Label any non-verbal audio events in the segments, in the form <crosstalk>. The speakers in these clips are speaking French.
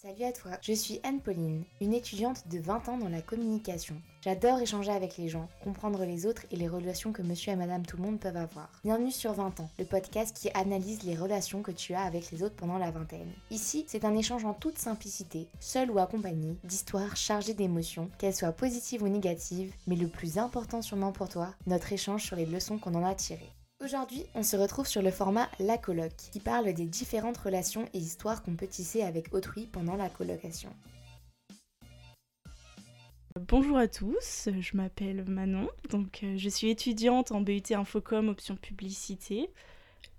Salut à toi, je suis Anne-Pauline, une étudiante de 20 ans dans la communication. J'adore échanger avec les gens, comprendre les autres et les relations que monsieur et madame tout le monde peuvent avoir. Bienvenue sur 20 ans, le podcast qui analyse les relations que tu as avec les autres pendant la vingtaine. Ici, c'est un échange en toute simplicité, seul ou accompagné, d'histoires chargées d'émotions, qu'elles soient positives ou négatives, mais le plus important sûrement pour toi, notre échange sur les leçons qu'on en a tirées. Aujourd'hui, on se retrouve sur le format La Coloc, qui parle des différentes relations et histoires qu'on peut tisser avec autrui pendant la colocation. Bonjour à tous, je m'appelle Manon, donc euh, je suis étudiante en BUT Infocom option publicité.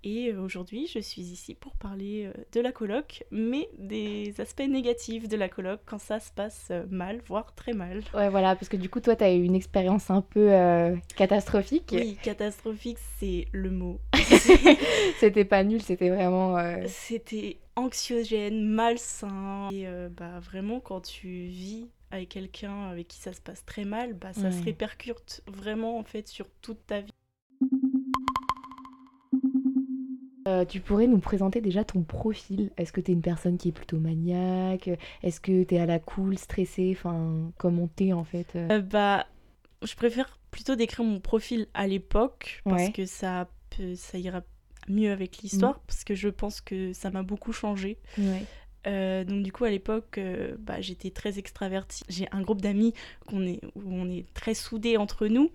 Et euh, aujourd'hui, je suis ici pour parler euh, de la coloc, mais des aspects négatifs de la coloc quand ça se passe euh, mal, voire très mal. Ouais, voilà, parce que du coup, toi, tu as eu une expérience un peu catastrophique. Oui, catastrophique, c'est le mot. <laughs> c'était pas nul, c'était vraiment. C'était anxiogène, malsain. Et bah, vraiment, quand tu vis avec quelqu'un avec qui ça se passe très mal, bah, ça se répercute vraiment en fait sur toute ta vie. Euh, tu pourrais nous présenter déjà ton profil. Est-ce que tu es une personne qui est plutôt maniaque? Est-ce que tu es à la cool, stressée? Enfin, comment t'es en fait euh? Euh, Bah, je préfère plutôt décrire mon profil à l'époque parce que ça, ça ira mieux avec l'histoire mm. parce que je pense que ça m'a beaucoup changé. donc du coup à l'époque bah, j'étais très extravertie. J'ai un groupe d'amis qu'on est, où on est très soudés entre nous.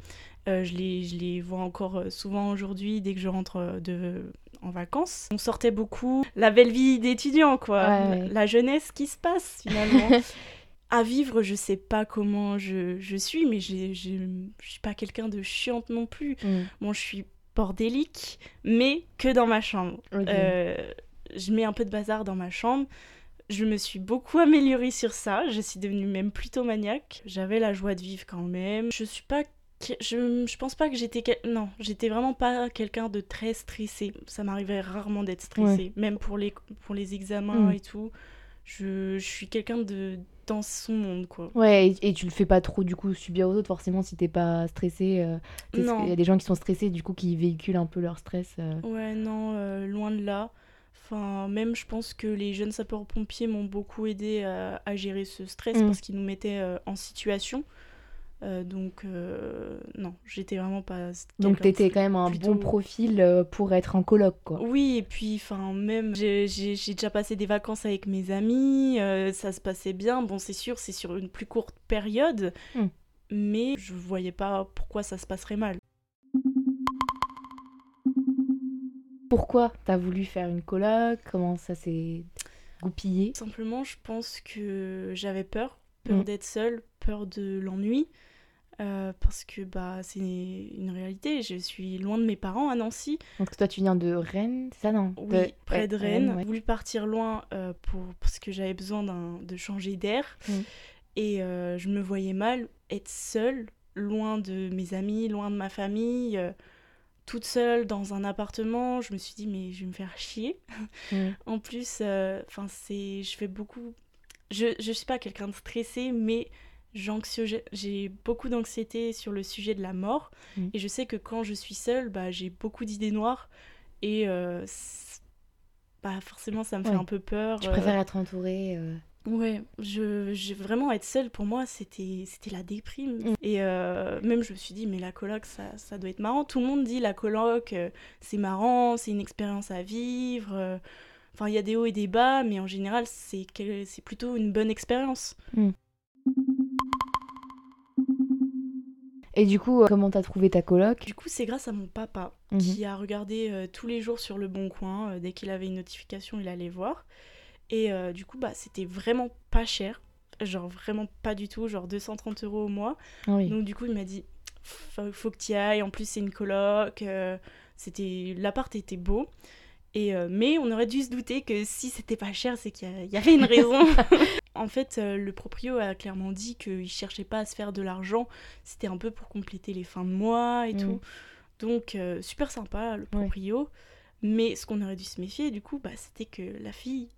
je, les, je les vois encore souvent aujourd'hui dès que je rentre de, en vacances. On sortait beaucoup. La belle vie d'étudiant, quoi. La jeunesse qui se passe, finalement. <laughs> à vivre, je sais pas comment je, je suis, mais je suis pas quelqu'un de chiante non plus. Mm. Bon, je suis bordélique, mais que dans ma chambre. Euh, je mets un peu de bazar dans ma chambre. Je me suis beaucoup améliorée sur ça. Je suis devenue même plutôt maniaque. J'avais la joie de vivre quand même. Je suis pas je, je pense pas que j'étais. Non, j'étais vraiment pas quelqu'un de très stressé. Ça m'arrivait rarement d'être stressé, même pour les, pour les examens mm. et tout. Je, je suis quelqu'un de dans son monde quoi. Ouais, et, tu le fais pas trop du coup subir aux autres forcément si t'es pas stressé. Euh, il y a des gens qui sont stressés du coup qui véhiculent un peu leur stress. Euh. Ouais, non, euh, loin de là. Enfin, même je pense que les jeunes sapeurs-pompiers m'ont beaucoup aidé à, à, gérer ce stress mm. parce qu'ils nous mettaient en situation. Euh, donc, euh, non, j'étais vraiment pas. Donc, t'étais quand même un bon profil euh, pour être en coloc, quoi. Oui, et puis, enfin, même, j'ai déjà passé des vacances avec mes amis, ça se passait bien. Bon, c'est sûr, c'est sur une plus courte période, hmm. mais je voyais pas pourquoi ça se passerait mal. Pourquoi t'as voulu faire une coloc? Comment ça s'est goupillé? Simplement, je pense que j'avais peur, peur hmm. d'être seule, peur de l'ennui. Euh, parce que bah, c'est une réalité. Je suis loin de mes parents à Nancy. Donc toi, tu viens de Rennes, ça non? Oui, près de Rennes. J'ai voulu partir loin euh, pour... parce que j'avais besoin de changer d'air. Mm. Et euh, je me voyais mal être seule, loin de mes amis, loin de ma famille, toute seule dans un appartement. Je me suis dit, mais je vais me faire chier. Mm. <laughs> en plus, enfin c'est je fais beaucoup... Je ne suis pas quelqu'un de stressé, mais j'ai beaucoup d'anxiété sur le sujet de la mort. Mm. Et je sais que quand je suis seule, bah, j'ai beaucoup d'idées noires. Et euh, bah, forcément, ça me fait un peu peur. Tu préfères euh. être entourée euh. Ouais, je, vraiment être seule pour moi, c'était la déprime. Mm. Et même je me suis dit, mais la coloc, ça, ça doit être marrant. Tout le monde dit la coloc, c'est marrant, c'est une expérience à vivre. Enfin, il y a des hauts et des bas, mais en général, c'est plutôt une bonne expérience. Mm. Et du coup, euh, comment t'as trouvé ta coloc? Du coup, c'est grâce à mon papa mhm. qui a regardé euh, tous les jours sur le Bon Coin. Euh, dès qu'il avait une notification, il allait voir. Et du coup, bah, c'était vraiment pas cher. Genre vraiment pas du tout, genre 230 euros au mois. Ah Donc du coup, il m'a dit, faut, faut que tu ailles. En plus, c'est une coloc. c'était L'appart était beau. Et, mais on aurait dû se douter que si c'était pas cher, c'est qu'il y, avait une raison. <laughs> <laughs> En fait, euh, le proprio a clairement dit qu'il cherchait pas à se faire de l'argent, c'était un peu pour compléter les fins de mois et mm. tout. Donc, euh, super sympa le proprio. Mais ce qu'on aurait dû se méfier, du coup, bah, c'était que la fille,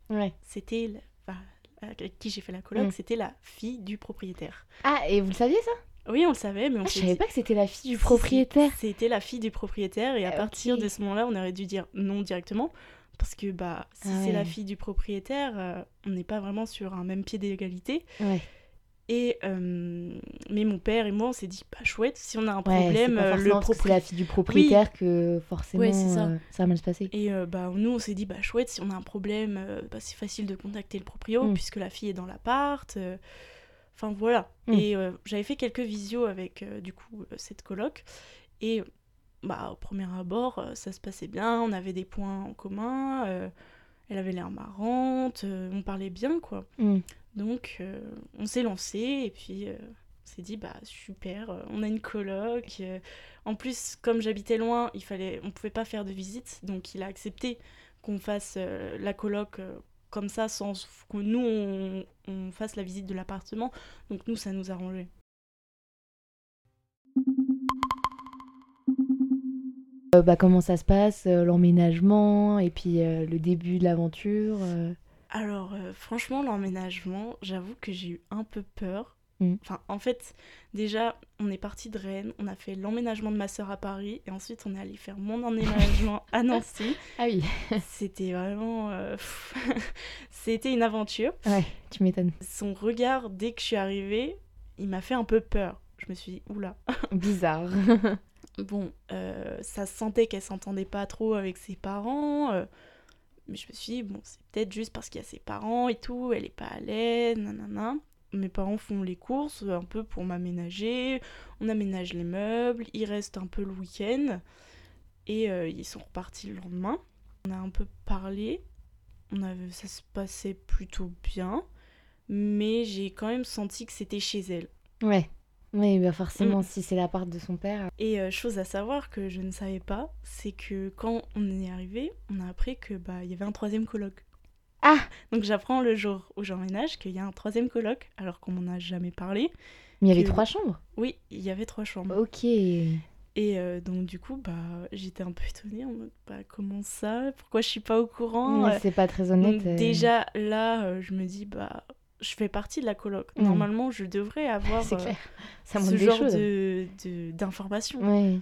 c'était. avec qui j'ai fait la colloque, mm. c'était la fille du propriétaire. Ah, et vous le saviez ça? Oui, on le savait, mais on ah, Je savais pas que c'était la fille du propriétaire. C'était la fille du propriétaire, et à ah, partir de ce moment-là, on aurait dû dire non directement Parce que bah, si ah c'est la fille du propriétaire, euh, on n'est pas vraiment sur un même pied d'égalité. Ouais. Et euh, mais mon père et moi, on s'est dit, bah chouette, si on a un problème, euh, le propriétaire. C'est la fille du propriétaire que forcément ça. ça. va mal se passer. Et bah nous, on s'est dit, bah chouette, si on a un problème, bah, c'est facile de contacter le proprio mm. puisque la fille est dans l'appart. Enfin voilà. Mm. Et j'avais fait quelques visios avec du coup cette coloc. Et bah, au premier abord, euh, ça se passait bien, on avait des points en commun, euh, elle avait l'air marrante, euh, on parlait bien, quoi. Mm. Donc, on s'est lancé et puis on s'est dit, bah super, on a une coloc. en plus, comme j'habitais loin, il fallait, on pouvait pas faire de visite, donc il a accepté qu'on fasse la coloc comme ça, sans que nous, on, on fasse la visite de l'appartement. Donc nous, ça nous arrangeait. Euh, bah, comment ça se passe, euh, l'emménagement et puis euh, le début de l'aventure Alors, franchement, l'emménagement, j'avoue que j'ai eu un peu peur. Mm. Enfin, en fait, déjà, on est parti de Rennes, on a fait l'emménagement de ma soeur à Paris, et ensuite on est allé faire mon emménagement à Nancy. <laughs> Ah oui. <laughs> C'était vraiment. <laughs> C'était une aventure. Ouais, tu m'étonnes. Son regard, dès que je suis arrivée, il m'a fait un peu peur. Je me suis dit, oula. Bizarre. Bon, euh, ça se sentait qu'elle s'entendait pas trop avec ses parents. Euh, mais je me suis dit, bon, c'est peut-être juste parce qu'il y a ses parents et tout, elle est pas à l'aise, nanana. Mes parents font les courses un peu pour m'aménager. On aménage les meubles, ils restent un peu le week-end. Et euh, ils sont repartis le lendemain. On a un peu parlé. On avait, ça se passait plutôt bien. Mais j'ai quand même senti que c'était chez elle. Ouais. Oui, bah forcément, mm. si c'est la part de son père. Et euh, chose à savoir que je ne savais pas, c'est que quand on est arrivé, on a appris que bah il y avait un troisième colloque. Ah Donc j'apprends le jour où j'emménage qu'il y a un troisième colloque, alors qu'on m'en a jamais parlé. Mais il y avait trois chambres Oui, il y avait trois chambres. Ok. Et euh, donc du coup, bah, j'étais un peu étonnée en mode, bah, comment ça? Pourquoi je suis pas au courant? C'est pas très honnête. Euh. Déjà là, je me dis, bah, je fais partie de la coloc. Mm. Normalement, je devrais avoir euh, ce genre de, d'informations. Oui.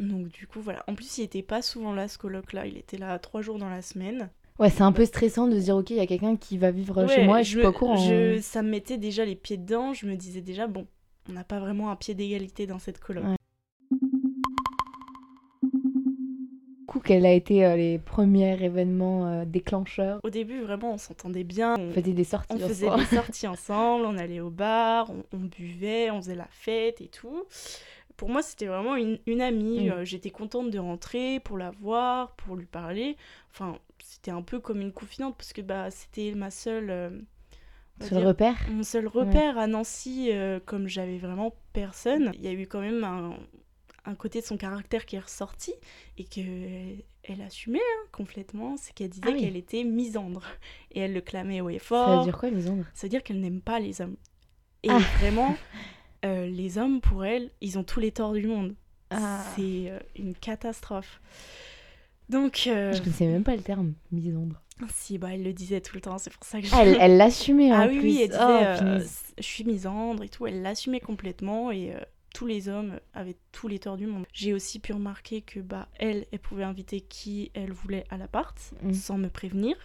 Donc du coup, voilà. En plus, il était pas souvent là, ce coloc-là. Il était là trois jours dans la semaine. Ouais, c'est un peu stressant de se dire, ok, il y a quelqu'un qui va vivre chez moi et je, suis pas au courant. Je, ça me mettait déjà les pieds dedans. Je me disais déjà, bon, on n'a pas vraiment un pied d'égalité dans cette coloc. quels a été euh, les premiers événements euh, déclencheurs? Au début, vraiment, on s'entendait bien. On, faisait des sorties. On faisait des sorties ensemble, on allait au bar, on, buvait, on faisait la fête et tout. Pour moi, c'était vraiment une, une amie. Mm. Euh, j'étais contente de rentrer pour la voir, pour lui parler. Enfin, c'était un peu comme une confidente parce que bah, c'était ma seule. Seul repère Mon seul repère à Nancy, comme j'avais vraiment personne. Il y a eu quand même un, un côté de son caractère qui est ressorti et que elle assumait hein, complètement, c'est qu'elle disait ah qu'elle était misandre et elle le clamait haut et fort. Ça veut dire quoi misandre? Ça veut dire qu'elle n'aime pas les hommes. Et ah. vraiment, <laughs> euh, les hommes pour elle, ils ont tous les torts du monde. Ah. C'est euh, une catastrophe. Donc. Euh... Je connaissais même pas le terme misandre. Si, bah elle le disait tout le temps, c'est pour ça que je... Elle, <laughs> elle l'assumait en ah, plus. oui, oui, elle disait oh, je suis misandre et tout, elle l'assumait complètement et tous les hommes avaient tous les torts du monde. J'ai aussi pu remarquer que bah elle, elle pouvait inviter qui elle voulait à l'appart mm. sans me prévenir,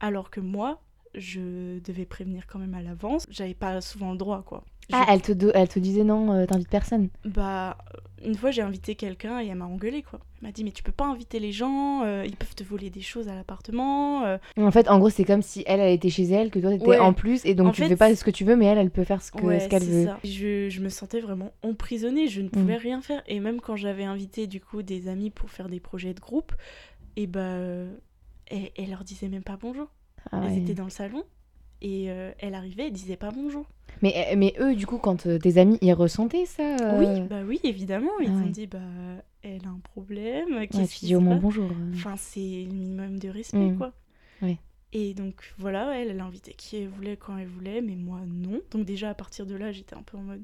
alors que moi, je devais prévenir quand même à l'avance. J'avais pas souvent le droit, quoi. Ah, elle te, elle te disait non, euh, t'invites personne Bah, une fois j'ai invité quelqu'un et elle m'a engueulé, quoi. Elle m'a dit, mais tu peux pas inviter les gens, euh, ils peuvent te voler des choses à l'appartement. Euh. En fait, en gros, c'est comme si elle, elle était chez elle, que toi t'étais en plus, et donc tu fais pas ce que tu veux, mais elle, elle peut faire ce qu'elle ce qu'elle veut. Ça. Je, je, me sentais vraiment emprisonnée, je ne mm. pouvais rien faire. Et même quand j'avais invité, du coup, des amis pour faire des projets de groupe, et bah, elle, elle leur disait même pas bonjour. Ah Elles étaient dans le salon et euh, elle arrivait et disait pas bonjour. Mais, euh, mais eux, du coup, quand euh, tes amis, ils ressentaient ça Oui, bah oui, évidemment. Ils ah ont dit, bah, elle a un problème. Qu'est-ce ouais, au moins bonjour. Enfin, c'est le minimum de respect, mm. quoi. Oui. Et donc, voilà, elle, elle invitait qui elle voulait quand elle voulait, mais moi, non. Donc, déjà, à partir de là, j'étais un peu en mode,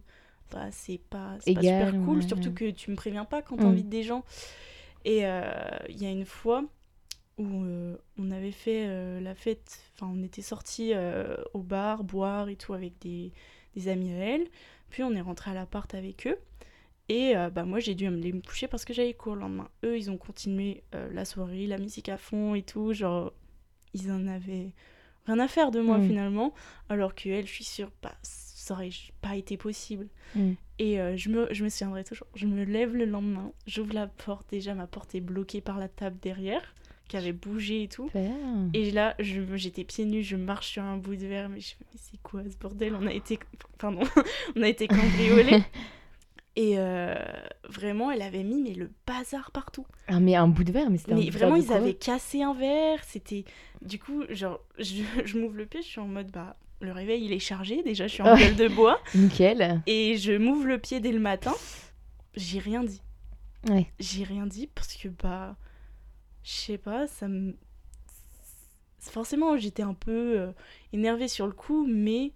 bah, c'est pas, pas super cool, surtout que tu me préviens pas quand mm. t'invites des gens. Et il y a une fois, où euh, on avait fait euh, la fête, enfin on était sortis euh, au bar, boire et tout avec des, des, amis à elle, puis on est rentré à l'appart avec eux, Et euh, bah, moi, j'ai dû aller me coucher parce que j'avais cours le lendemain. Eux, ils ont continué la soirée, la musique à fond et tout. Genre, ils en avaient rien à faire de moi mm. finalement. Alors que elle, je suis sûre, bah, ça aurait pas été possible. Mm. Et euh, je, me, je me souviendrai toujours. Je me lève le lendemain, j'ouvre la porte. Déjà, ma porte est bloquée par la table derrière qui avait bougé et tout. Et là, j'étais pieds nus, je marche sur un bout de verre, mais je mais c'est quoi ce bordel? On a été, pardon, <laughs> on a été cambriolés. <laughs> Et euh, vraiment, elle avait mis mais le bazar partout. Ah, mais un bout de verre, mais c'était Mais vraiment, ils avaient cassé un verre. C'était. Du coup, genre, je, <laughs> je m'ouvre le pied, je suis en mode, bah, le réveil, il est chargé. Déjà, je suis en gueule de bois. Nickel. Et je m'ouvre le pied dès le matin. J'ai rien dit. Ouais. J'ai rien dit parce que, bah. Je sais pas, ça me. Forcément, j'étais un peu euh, énervée sur le coup, mais.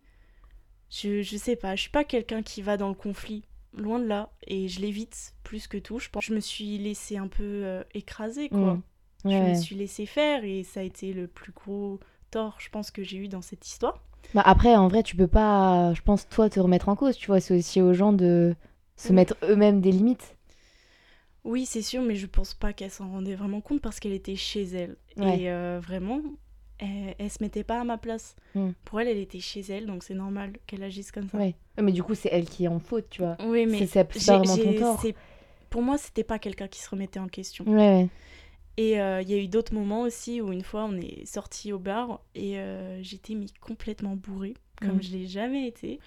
Je, je sais pas, je suis pas quelqu'un qui va dans le conflit loin de là. Et je l'évite plus que tout. Je pense je me suis laissée un peu euh, écraser, quoi. Mm. Je me suis laissée faire et ça a été le plus gros tort, je pense, que j'ai eu dans cette histoire. Bah après, en vrai, tu peux pas, je pense, toi, te remettre en cause. Tu vois, c'est aussi aux gens de se mettre eux-mêmes des limites. Oui, c'est sûr, mais je pense pas qu'elle s'en rendait vraiment compte parce qu'elle était chez elle. Et euh, vraiment, elle, se mettait pas à ma place. Hmm. Pour elle, elle était chez elle, donc c'est normal qu'elle agisse comme ça. Ouais. Mais du coup, c'est elle qui est en faute, tu vois. Oui, mais c'est pas vraiment ton tort. Pour moi, c'était pas quelqu'un qui se remettait en question. Ouais. Et euh, il y a eu d'autres moments aussi où une fois on est sorti au bar et euh, j'étais mis complètement bourrée, comme hmm. je l'ai jamais été.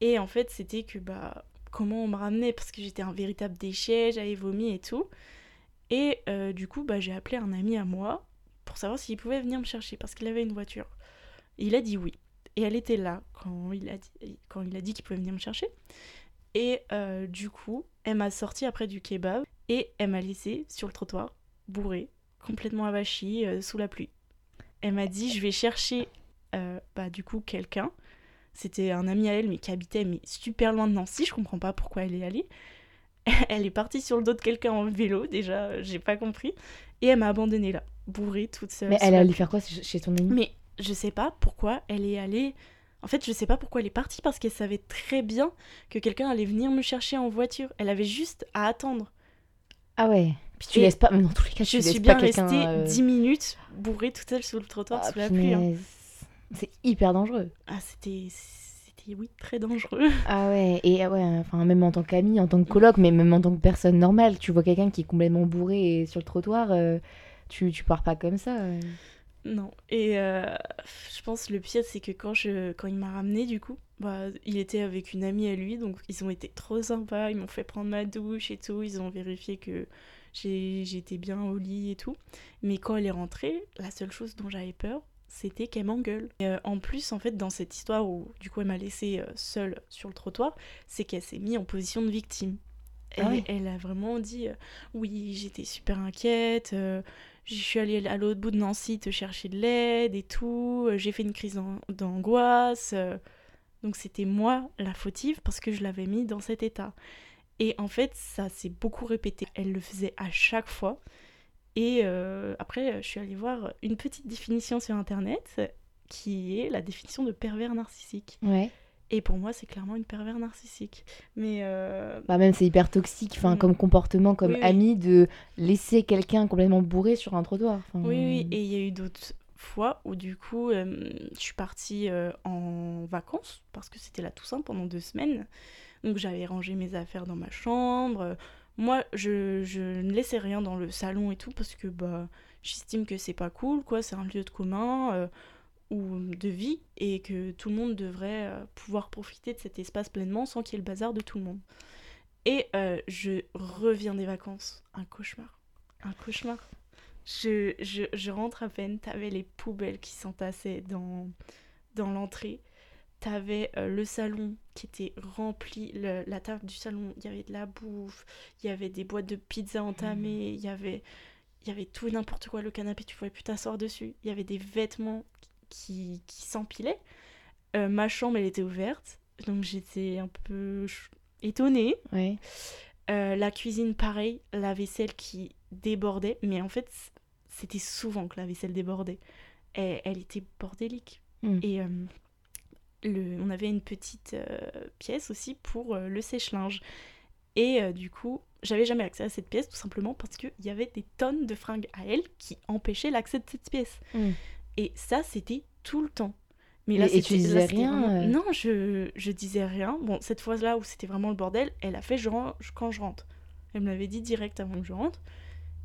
Et en fait, c'était que bah comment on me ramenait parce que j'étais un véritable déchet, j'avais vomi et tout. Et euh, du coup, bah, j'ai appelé un ami à moi pour savoir s'il pouvait venir me chercher parce qu'il avait une voiture. il a dit oui. Et elle était là quand il a dit, qu'il pouvait venir me chercher. Et euh, du coup, elle m'a sorti après du kebab et elle m'a laissé sur le trottoir, bourrée, complètement avachie, euh, sous la pluie. Elle m'a dit je vais chercher bah, du coup quelqu'un. C'était un ami à elle, mais qui habitait mais super loin de Nancy. Je comprends pas pourquoi elle est allée. <laughs> elle est partie sur le dos de quelqu'un en vélo, déjà, j'ai pas compris. Et elle m'a abandonnée là bourrée toute seule. Mais elle allait faire quoi chez ton ami? Mais je sais pas pourquoi elle est allée. En fait, je sais pas pourquoi elle est partie parce qu'elle savait très bien que quelqu'un allait venir me chercher en voiture. Elle avait juste à attendre. Ah ouais. Puis tu laisses pas, mais dans tous les cas, je suis bien restée euh... 10 minutes bourrée toute seule sur le trottoir ah, sous la pluie. Hein. C'est hyper dangereux. Ah, c'était c'était oui, très dangereux. <laughs> Ah ouais, et ouais, enfin même en tant qu'ami, en tant que coloc, mais même en tant que personne normale, tu vois quelqu'un qui est complètement bourré sur le trottoir, euh, tu, tu pars pas comme ça. Non. Et euh, je pense le pire, c'est que quand, je, quand il m'a ramené, du coup, bah, il était avec une amie à lui, donc ils ont été trop sympas, ils m'ont fait prendre ma douche et tout, ils ont vérifié que j'étais bien au lit et tout. Mais quand elle est rentrée, la seule chose dont j'avais peur, c'était qu'elle m'engueule. Euh, en plus, en fait, dans cette histoire où du coup elle m'a laissée euh, seule sur le trottoir, c'est qu'elle s'est mise en position de victime. Ah elle, a vraiment dit oui, j'étais super inquiète, je suis allée à l'autre bout de Nancy te chercher de l'aide et tout. Euh, j'ai fait une crise d'angoisse. Euh. Donc c'était moi la fautive parce que je l'avais mis dans cet état. Et en fait, ça s'est beaucoup répété. Elle le faisait à chaque fois. Et euh, après, je suis allée voir une petite définition sur Internet qui est la définition de pervers narcissique. Ouais. Et pour moi, c'est clairement une pervers narcissique. Mais euh... bah même c'est hyper toxique, enfin mm. comme comportement, comme ami de laisser quelqu'un complètement bourré sur un trottoir. Oui, oui. Et il y a eu d'autres fois où du coup, euh, je suis partie euh, en vacances parce que c'était la Toussaint pendant deux semaines. Donc j'avais rangé mes affaires dans ma chambre. Moi, je, ne laissais rien dans le salon et tout parce que bah j'estime que c'est pas cool, quoi. C'est un lieu de commun. Euh, ou de vie et que tout le monde devrait euh, pouvoir profiter de cet espace pleinement sans qu'il y ait le bazar de tout le monde. Et euh, je reviens des vacances, un cauchemar, un cauchemar. Je rentre à peine, t'avais les poubelles qui s'entassaient dans, dans l'entrée, t'avais euh, le salon qui était rempli, la table du salon, il y avait de la bouffe, il y avait des boîtes de pizza entamées, il y avait il y avait tout et n'importe quoi, le canapé, tu pouvais plus t'asseoir dessus. Il y avait des vêtements qui, qui s'empilait. Euh, ma chambre, elle était ouverte, donc j'étais un peu étonnée. Euh, la cuisine, pareil, la vaisselle qui débordait, mais en fait, c'était souvent que la vaisselle débordait. Elle, elle était bordélique. Hmm. Et le, on avait une petite pièce aussi pour le sèche-linge. Et euh, du coup, j'avais jamais accès à cette pièce tout simplement parce qu'il y avait des tonnes de fringues à elle qui empêchaient l'accès de cette pièce. Mm. Et ça, c'était tout le temps. Mais là, et, tu disais rien euh Non, je, je disais rien. Bon, cette fois-là où c'était vraiment le bordel, elle a fait je quand je rentre. Elle me l'avait dit direct avant que je rentre.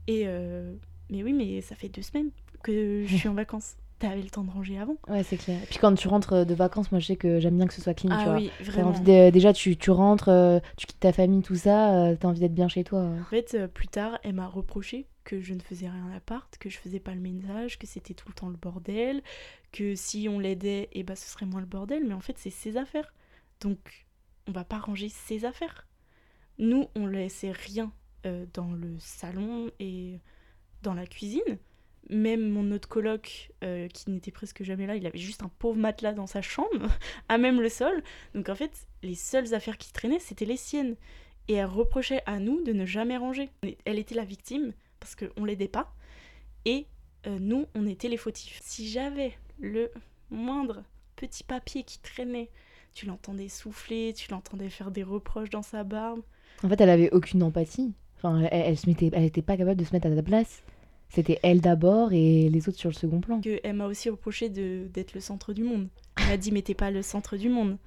Et euh, mais oui, mais ça fait deux semaines que je <laughs> suis en vacances t'avais le temps de ranger avant. Ouais, c'est clair. Puis quand tu rentres de vacances, moi je sais que j'aime bien que ce soit clean, ah, tu oui, vois. déjà, tu, tu rentres, euh, tu quittes ta famille, tout ça, euh, t'as envie d'être bien chez toi. En fait, euh, plus tard, elle m'a reproché que je ne faisais rien à l'appart, que je faisais pas le ménage, que c'était tout le temps le bordel, que si on l'aidait, et eh ben, ce serait moins le bordel, mais en fait, c'est ses affaires. Donc, on va pas ranger ses affaires. Nous, on laissait rien dans le salon et dans la cuisine même mon autre coloc, euh, qui n'était presque jamais là, il avait juste un pauvre matelas dans sa chambre, <laughs> à même le sol. Donc en fait, les seules affaires qui traînaient, c'était les siennes. Et elle reprochait à nous de ne jamais ranger. Elle était la victime, parce qu'on l'aidait pas. Et euh, nous, on était les fautifs. Si j'avais le moindre petit papier qui traînait, tu l'entendais souffler, tu l'entendais faire des reproches dans sa barbe. En fait, elle avait aucune empathie. Enfin, elle, elle, elle était pas capable de se mettre à ta place. C'était elle d'abord et les autres sur le second plan. Que elle m'a aussi reproché d'être le centre du monde. Elle m'a dit mais t'es pas le centre du monde.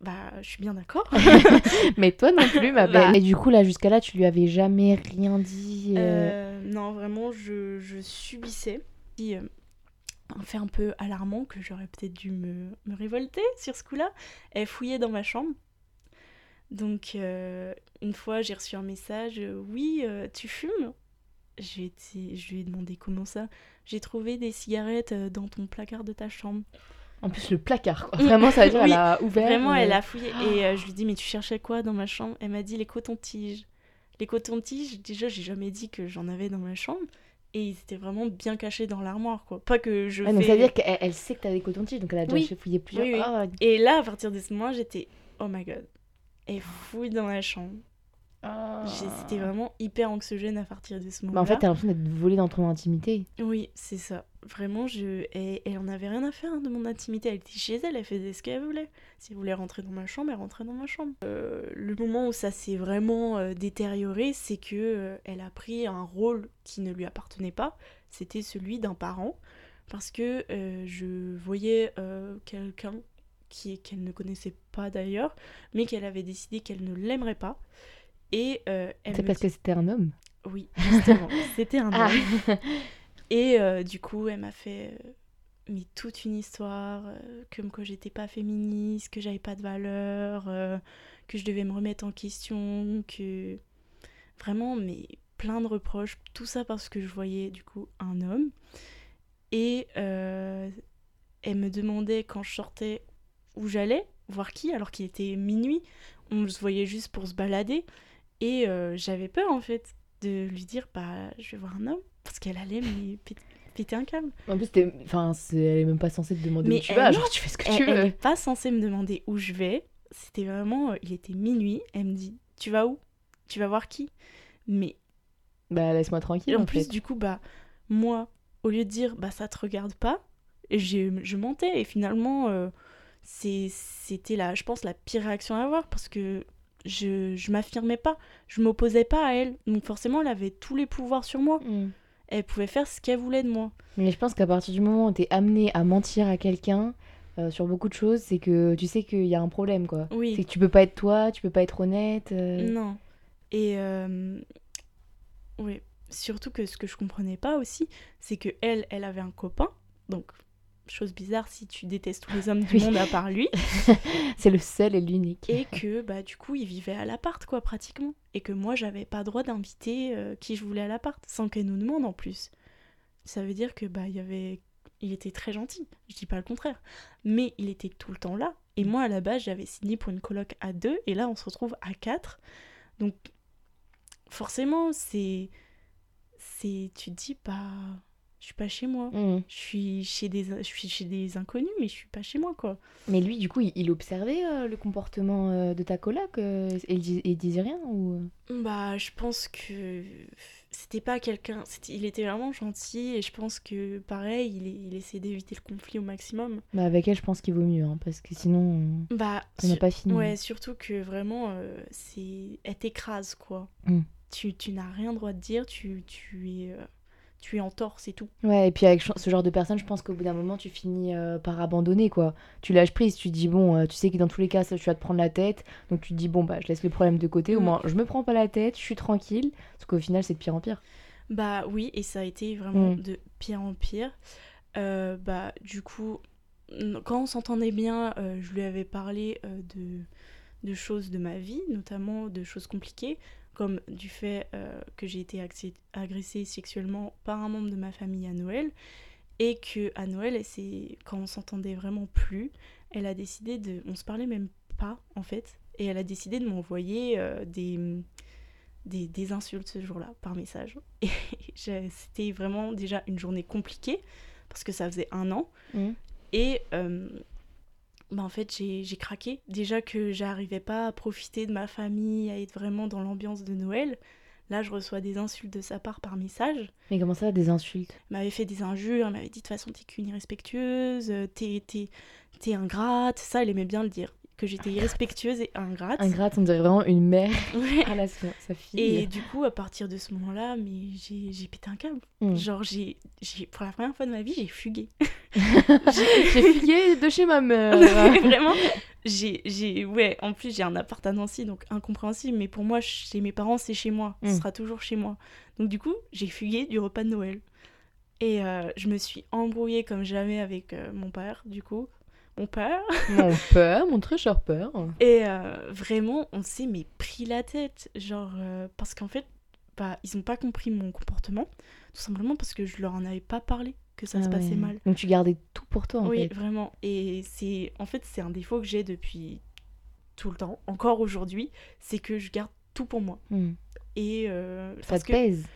Bah, je suis bien d'accord. <laughs> mais toi non plus, ma belle. Et du coup, là, jusqu'à là, tu lui avais jamais rien dit euh euh, Non, vraiment, je, je subissais. Puis, euh, un fait un peu alarmant que j'aurais peut-être dû me, me, révolter sur ce coup-là. Elle fouillait dans ma chambre. Donc, une fois, j'ai reçu un message Oui, tu fumes? J'ai je lui ai demandé comment ça. J'ai trouvé des cigarettes euh, dans ton placard de ta chambre. En plus, le placard, quoi. Vraiment, ça veut dire qu'elle a ouvert. Vraiment, elle a fouillé. Et euh, je lui ai dit, mais tu cherchais quoi dans ma chambre? Elle m'a dit les cotons-tiges. Les cotons-tiges, déjà, j'ai jamais dit que j'en avais dans ma chambre. Et ils étaient vraiment bien cachés dans l'armoire, quoi. Pas que je. Ouais, donc ça veut dire qu'elle elle sait que t'as des cotons-tiges, donc elle a déjà fouillé plusieurs. Oui, Et là, à partir de ce moment, j'étais, oh my god. Elle fouille dans la chambre. C'était ah. vraiment hyper anxiogène à partir de ce moment-là. Bah en fait, t'as l'impression d'être volée dans ton intimité. Oui, c'est ça. Vraiment, je... Et, elle en avait rien à faire hein, de mon intimité. Elle était chez elle, elle faisait ce qu'elle voulait. Si elle voulait rentrer dans ma chambre, elle rentrait dans ma chambre. Euh, le moment où ça s'est vraiment euh, détérioré, c'est que euh, elle a pris un rôle qui ne lui appartenait pas. C'était celui d'un parent. Parce que je voyais quelqu'un qu'elle ne connaissait pas d'ailleurs, mais qu'elle avait décidé qu'elle ne l'aimerait pas. Et euh, C'est parce que c'était un homme Oui, justement, <laughs> c'était un ah. homme. Et euh, du coup, elle m'a fait euh, toute une histoire, comme que j'étais pas féministe, que j'avais pas de valeur, que je devais me remettre en question, que vraiment, mais plein de reproches, tout ça parce que je voyais du coup un homme. Et elle me demandait quand je sortais où j'allais, voir qui, alors qu'il était minuit. On se voyait juste pour se balader. Et euh, j'avais peur en fait de lui dire bah je vais voir un homme parce qu'elle allait me <laughs> péter un câble. En plus, enfin, elle est même pas censée te demander où tu vas, genre tu fais ce que tu veux. Elle est pas censée me demander où je vais. C'était vraiment, euh, il était minuit. Elle me dit tu vas où? Tu vas voir qui? Mais bah laisse-moi tranquille. En, plus, du coup, bah moi, au lieu de dire bah ça te regarde pas, je, je mentais et finalement. Euh, c'était la je pense la pire réaction à avoir parce que je, je m'affirmais pas, je m'opposais pas à elle. Donc forcément, elle avait tous les pouvoirs sur moi. Mm. Elle pouvait faire ce qu'elle voulait de moi. Mais je pense qu'à partir du moment où tu es amené à mentir à quelqu'un euh, sur beaucoup de choses, c'est que tu sais qu'il y a un problème, quoi. Oui. C'est que tu peux pas être toi, tu peux pas être honnête. Euh. Non. Et euh, oui, surtout que ce que je comprenais pas aussi, c'est que elle, elle avait un copain, donc chose bizarre si tu détestes tous les hommes du monde à part lui. <laughs> c'est le seul et l'unique. Et que bah du coup il vivait à l'appart quoi pratiquement. Et que moi j'avais pas droit d'inviter euh, qui je voulais à l'appart sans qu'elle nous demande en plus. Ça veut dire que bah il y avait il était très gentil, je dis pas le contraire. Mais il était tout le temps là. Et moi à la base j'avais signé pour une coloc à deux et là on se retrouve à quatre. Donc forcément c'est c'est tu te dis bah je suis pas chez moi. Mmh. Je, suis chez des, je suis chez des inconnus, mais je suis pas chez moi, quoi. Mais lui, du coup, il, observait euh, le comportement euh, de ta coloc euh, et il, disait rien ou... Bah, je pense que c'était pas quelqu'un. Il était vraiment gentil et je pense que pareil, il, il essaie d'éviter le conflit au maximum. Bah avec elle, je pense qu'il vaut mieux hein, parce que sinon, bah, on n'a pas fini. Ouais, surtout que vraiment, euh, c'est elle t'écrase quoi. Mm. Tu, tu n'as rien droit de dire, tu, tu es. Tu es en tort, c'est tout. Ouais, et puis avec ce genre de personne, je pense qu'au bout d'un moment, tu finis euh, par abandonner, quoi. Tu lâches prise, tu dis, bon, euh, tu sais que dans tous les cas, ça, tu vas te prendre la tête, donc tu te dis, bon, bah, je laisse le problème de côté, au mm. moins, je me prends pas la tête, je suis tranquille, parce qu'au final, c'est de pire en pire. Bah oui, et ça a été vraiment mm. de pire en pire. Euh, bah, du coup, quand on s'entendait bien, je lui avais parlé de, de choses de ma vie, notamment de choses compliquées comme du fait euh, que j'ai été agressée sexuellement par un membre de ma famille à Noël, et que à Noël, c'est quand on s'entendait vraiment plus, elle a décidé de, on se parlait même pas en fait, et elle a décidé de m'envoyer euh, des, des, insultes ce jour-là par message. <laughs> Et c'était vraiment déjà une journée compliquée parce que ça faisait un an, mmh. et euh, bah en fait j'ai craqué. Déjà que j'arrivais pas à profiter de ma famille, à être vraiment dans l'ambiance de Noël. Là, je reçois des insultes de sa part par message. Mais comment ça, des insultes? Il m'avait fait des injures, il m'avait dit de toute façon, t'es qu'une irrespectueuse, t'es ingrate. Ça, elle aimait bien le dire que j'étais irrespectueuse et ingrate. Ingrate, on dirait vraiment une mère <laughs> à la, sa fille. Et du coup, à partir de ce moment-là, mais j'ai pété un câble. Mm. Genre, j'ai pour la première fois de ma vie, j'ai fugué. <laughs> j'ai fugué de chez ma mère. <laughs> vraiment, j'ai... Ouais, en plus, j'ai un appart à Nancy, donc incompréhensible. Mais pour moi, chez mes parents, c'est chez moi. Ce mm. sera toujours chez moi. Donc du coup, j'ai fugué du repas de Noël. Et euh, je me suis embrouillée comme jamais avec euh, mon père, du coup mon père. Mon <laughs> père, mon très cher père. Et euh, vraiment, on s'est mais pris la tête. Genre, euh, parce qu'en fait, bah, ils n'ont pas compris mon comportement. Tout simplement parce que je leur en avais pas parlé, que ça se ah passait mal. Donc tu gardais tout pour toi, en oui, fait. Oui, vraiment. Et c'est, en fait, c'est un défaut que j'ai depuis tout le temps, encore aujourd'hui, c'est que je garde tout pour moi. Hmm. Et euh, ça te pèse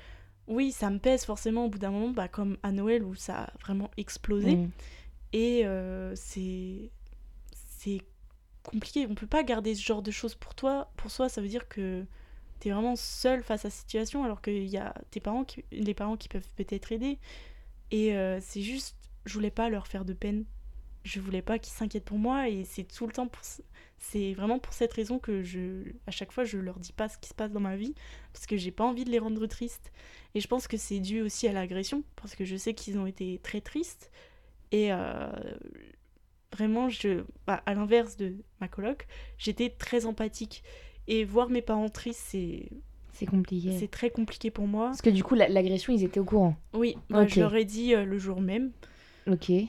Oui, ça me pèse forcément au bout d'un moment, bah, comme à Noël où ça a vraiment explosé. Hmm. Et euh, c'est compliqué. On peut pas garder ce genre de choses pour toi. Pour soi, ça veut dire que tu es vraiment seul face à cette situation alors qu'il y a tes parents qui, les parents qui peuvent peut-être aider. Et euh, c'est juste, je voulais pas leur faire de peine. Je voulais pas qu'ils s'inquiètent pour moi et c'est tout le temps pour c'est vraiment pour cette raison que je à chaque fois je leur dis pas ce qui se passe dans ma vie parce que j'ai pas envie de les rendre tristes et je pense que c'est dû aussi à l'agression parce que je sais qu'ils ont été très tristes et euh, vraiment, je, bah, à l'inverse de ma coloc, j'étais très empathique. Et voir mes parents tristes, c'est. C'est compliqué. C'est très compliqué pour moi. Parce que du coup, l'agression, ils étaient au courant. Oui, moi, je leur ai dit euh, le jour même. Ok. De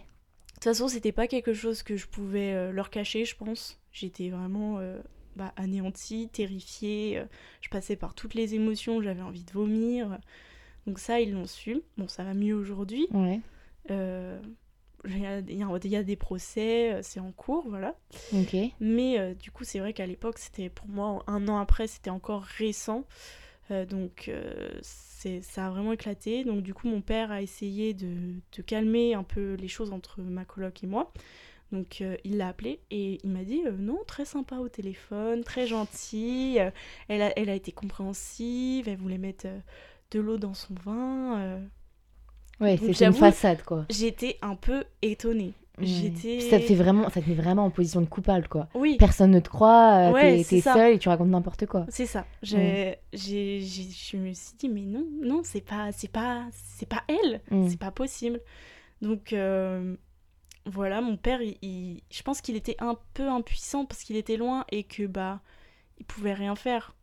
toute façon, c'était pas quelque chose que je pouvais euh, leur cacher, je pense. J'étais vraiment bah, anéantie, terrifiée. je passais par toutes les émotions, j'avais envie de vomir. Donc ça, ils l'ont su. Bon, ça va mieux aujourd'hui. Ouais il y, a, des procès, euh, c'est en cours, voilà. Mais euh, du coup, c'est vrai qu'à l'époque, c'était pour moi, un an après, c'était encore récent. Euh, donc, c'est ça a vraiment éclaté. Donc, du coup, mon père a essayé de, de calmer un peu les choses entre ma coloc et moi. Donc, il l'a appelé et il m'a dit non, très sympa au téléphone, très gentille. elle, a, elle a été compréhensive, elle voulait mettre de l'eau dans son vin. Ouais, c'est une façade, quoi. J'étais un peu étonnée. J'étais... Ça te fait vraiment, ça te met vraiment en position de coupable, quoi. Oui. Personne ne te croit, euh, t'es, seule et tu racontes n'importe quoi. C'est ça. J'ai, j'ai, je me suis dit, mais non, non, c'est pas, c'est pas, c'est pas elle. Mm. C'est pas possible. Donc, euh, voilà, mon père, il, je pense qu'il était un peu impuissant parce qu'il était loin et que, bah, il pouvait rien faire.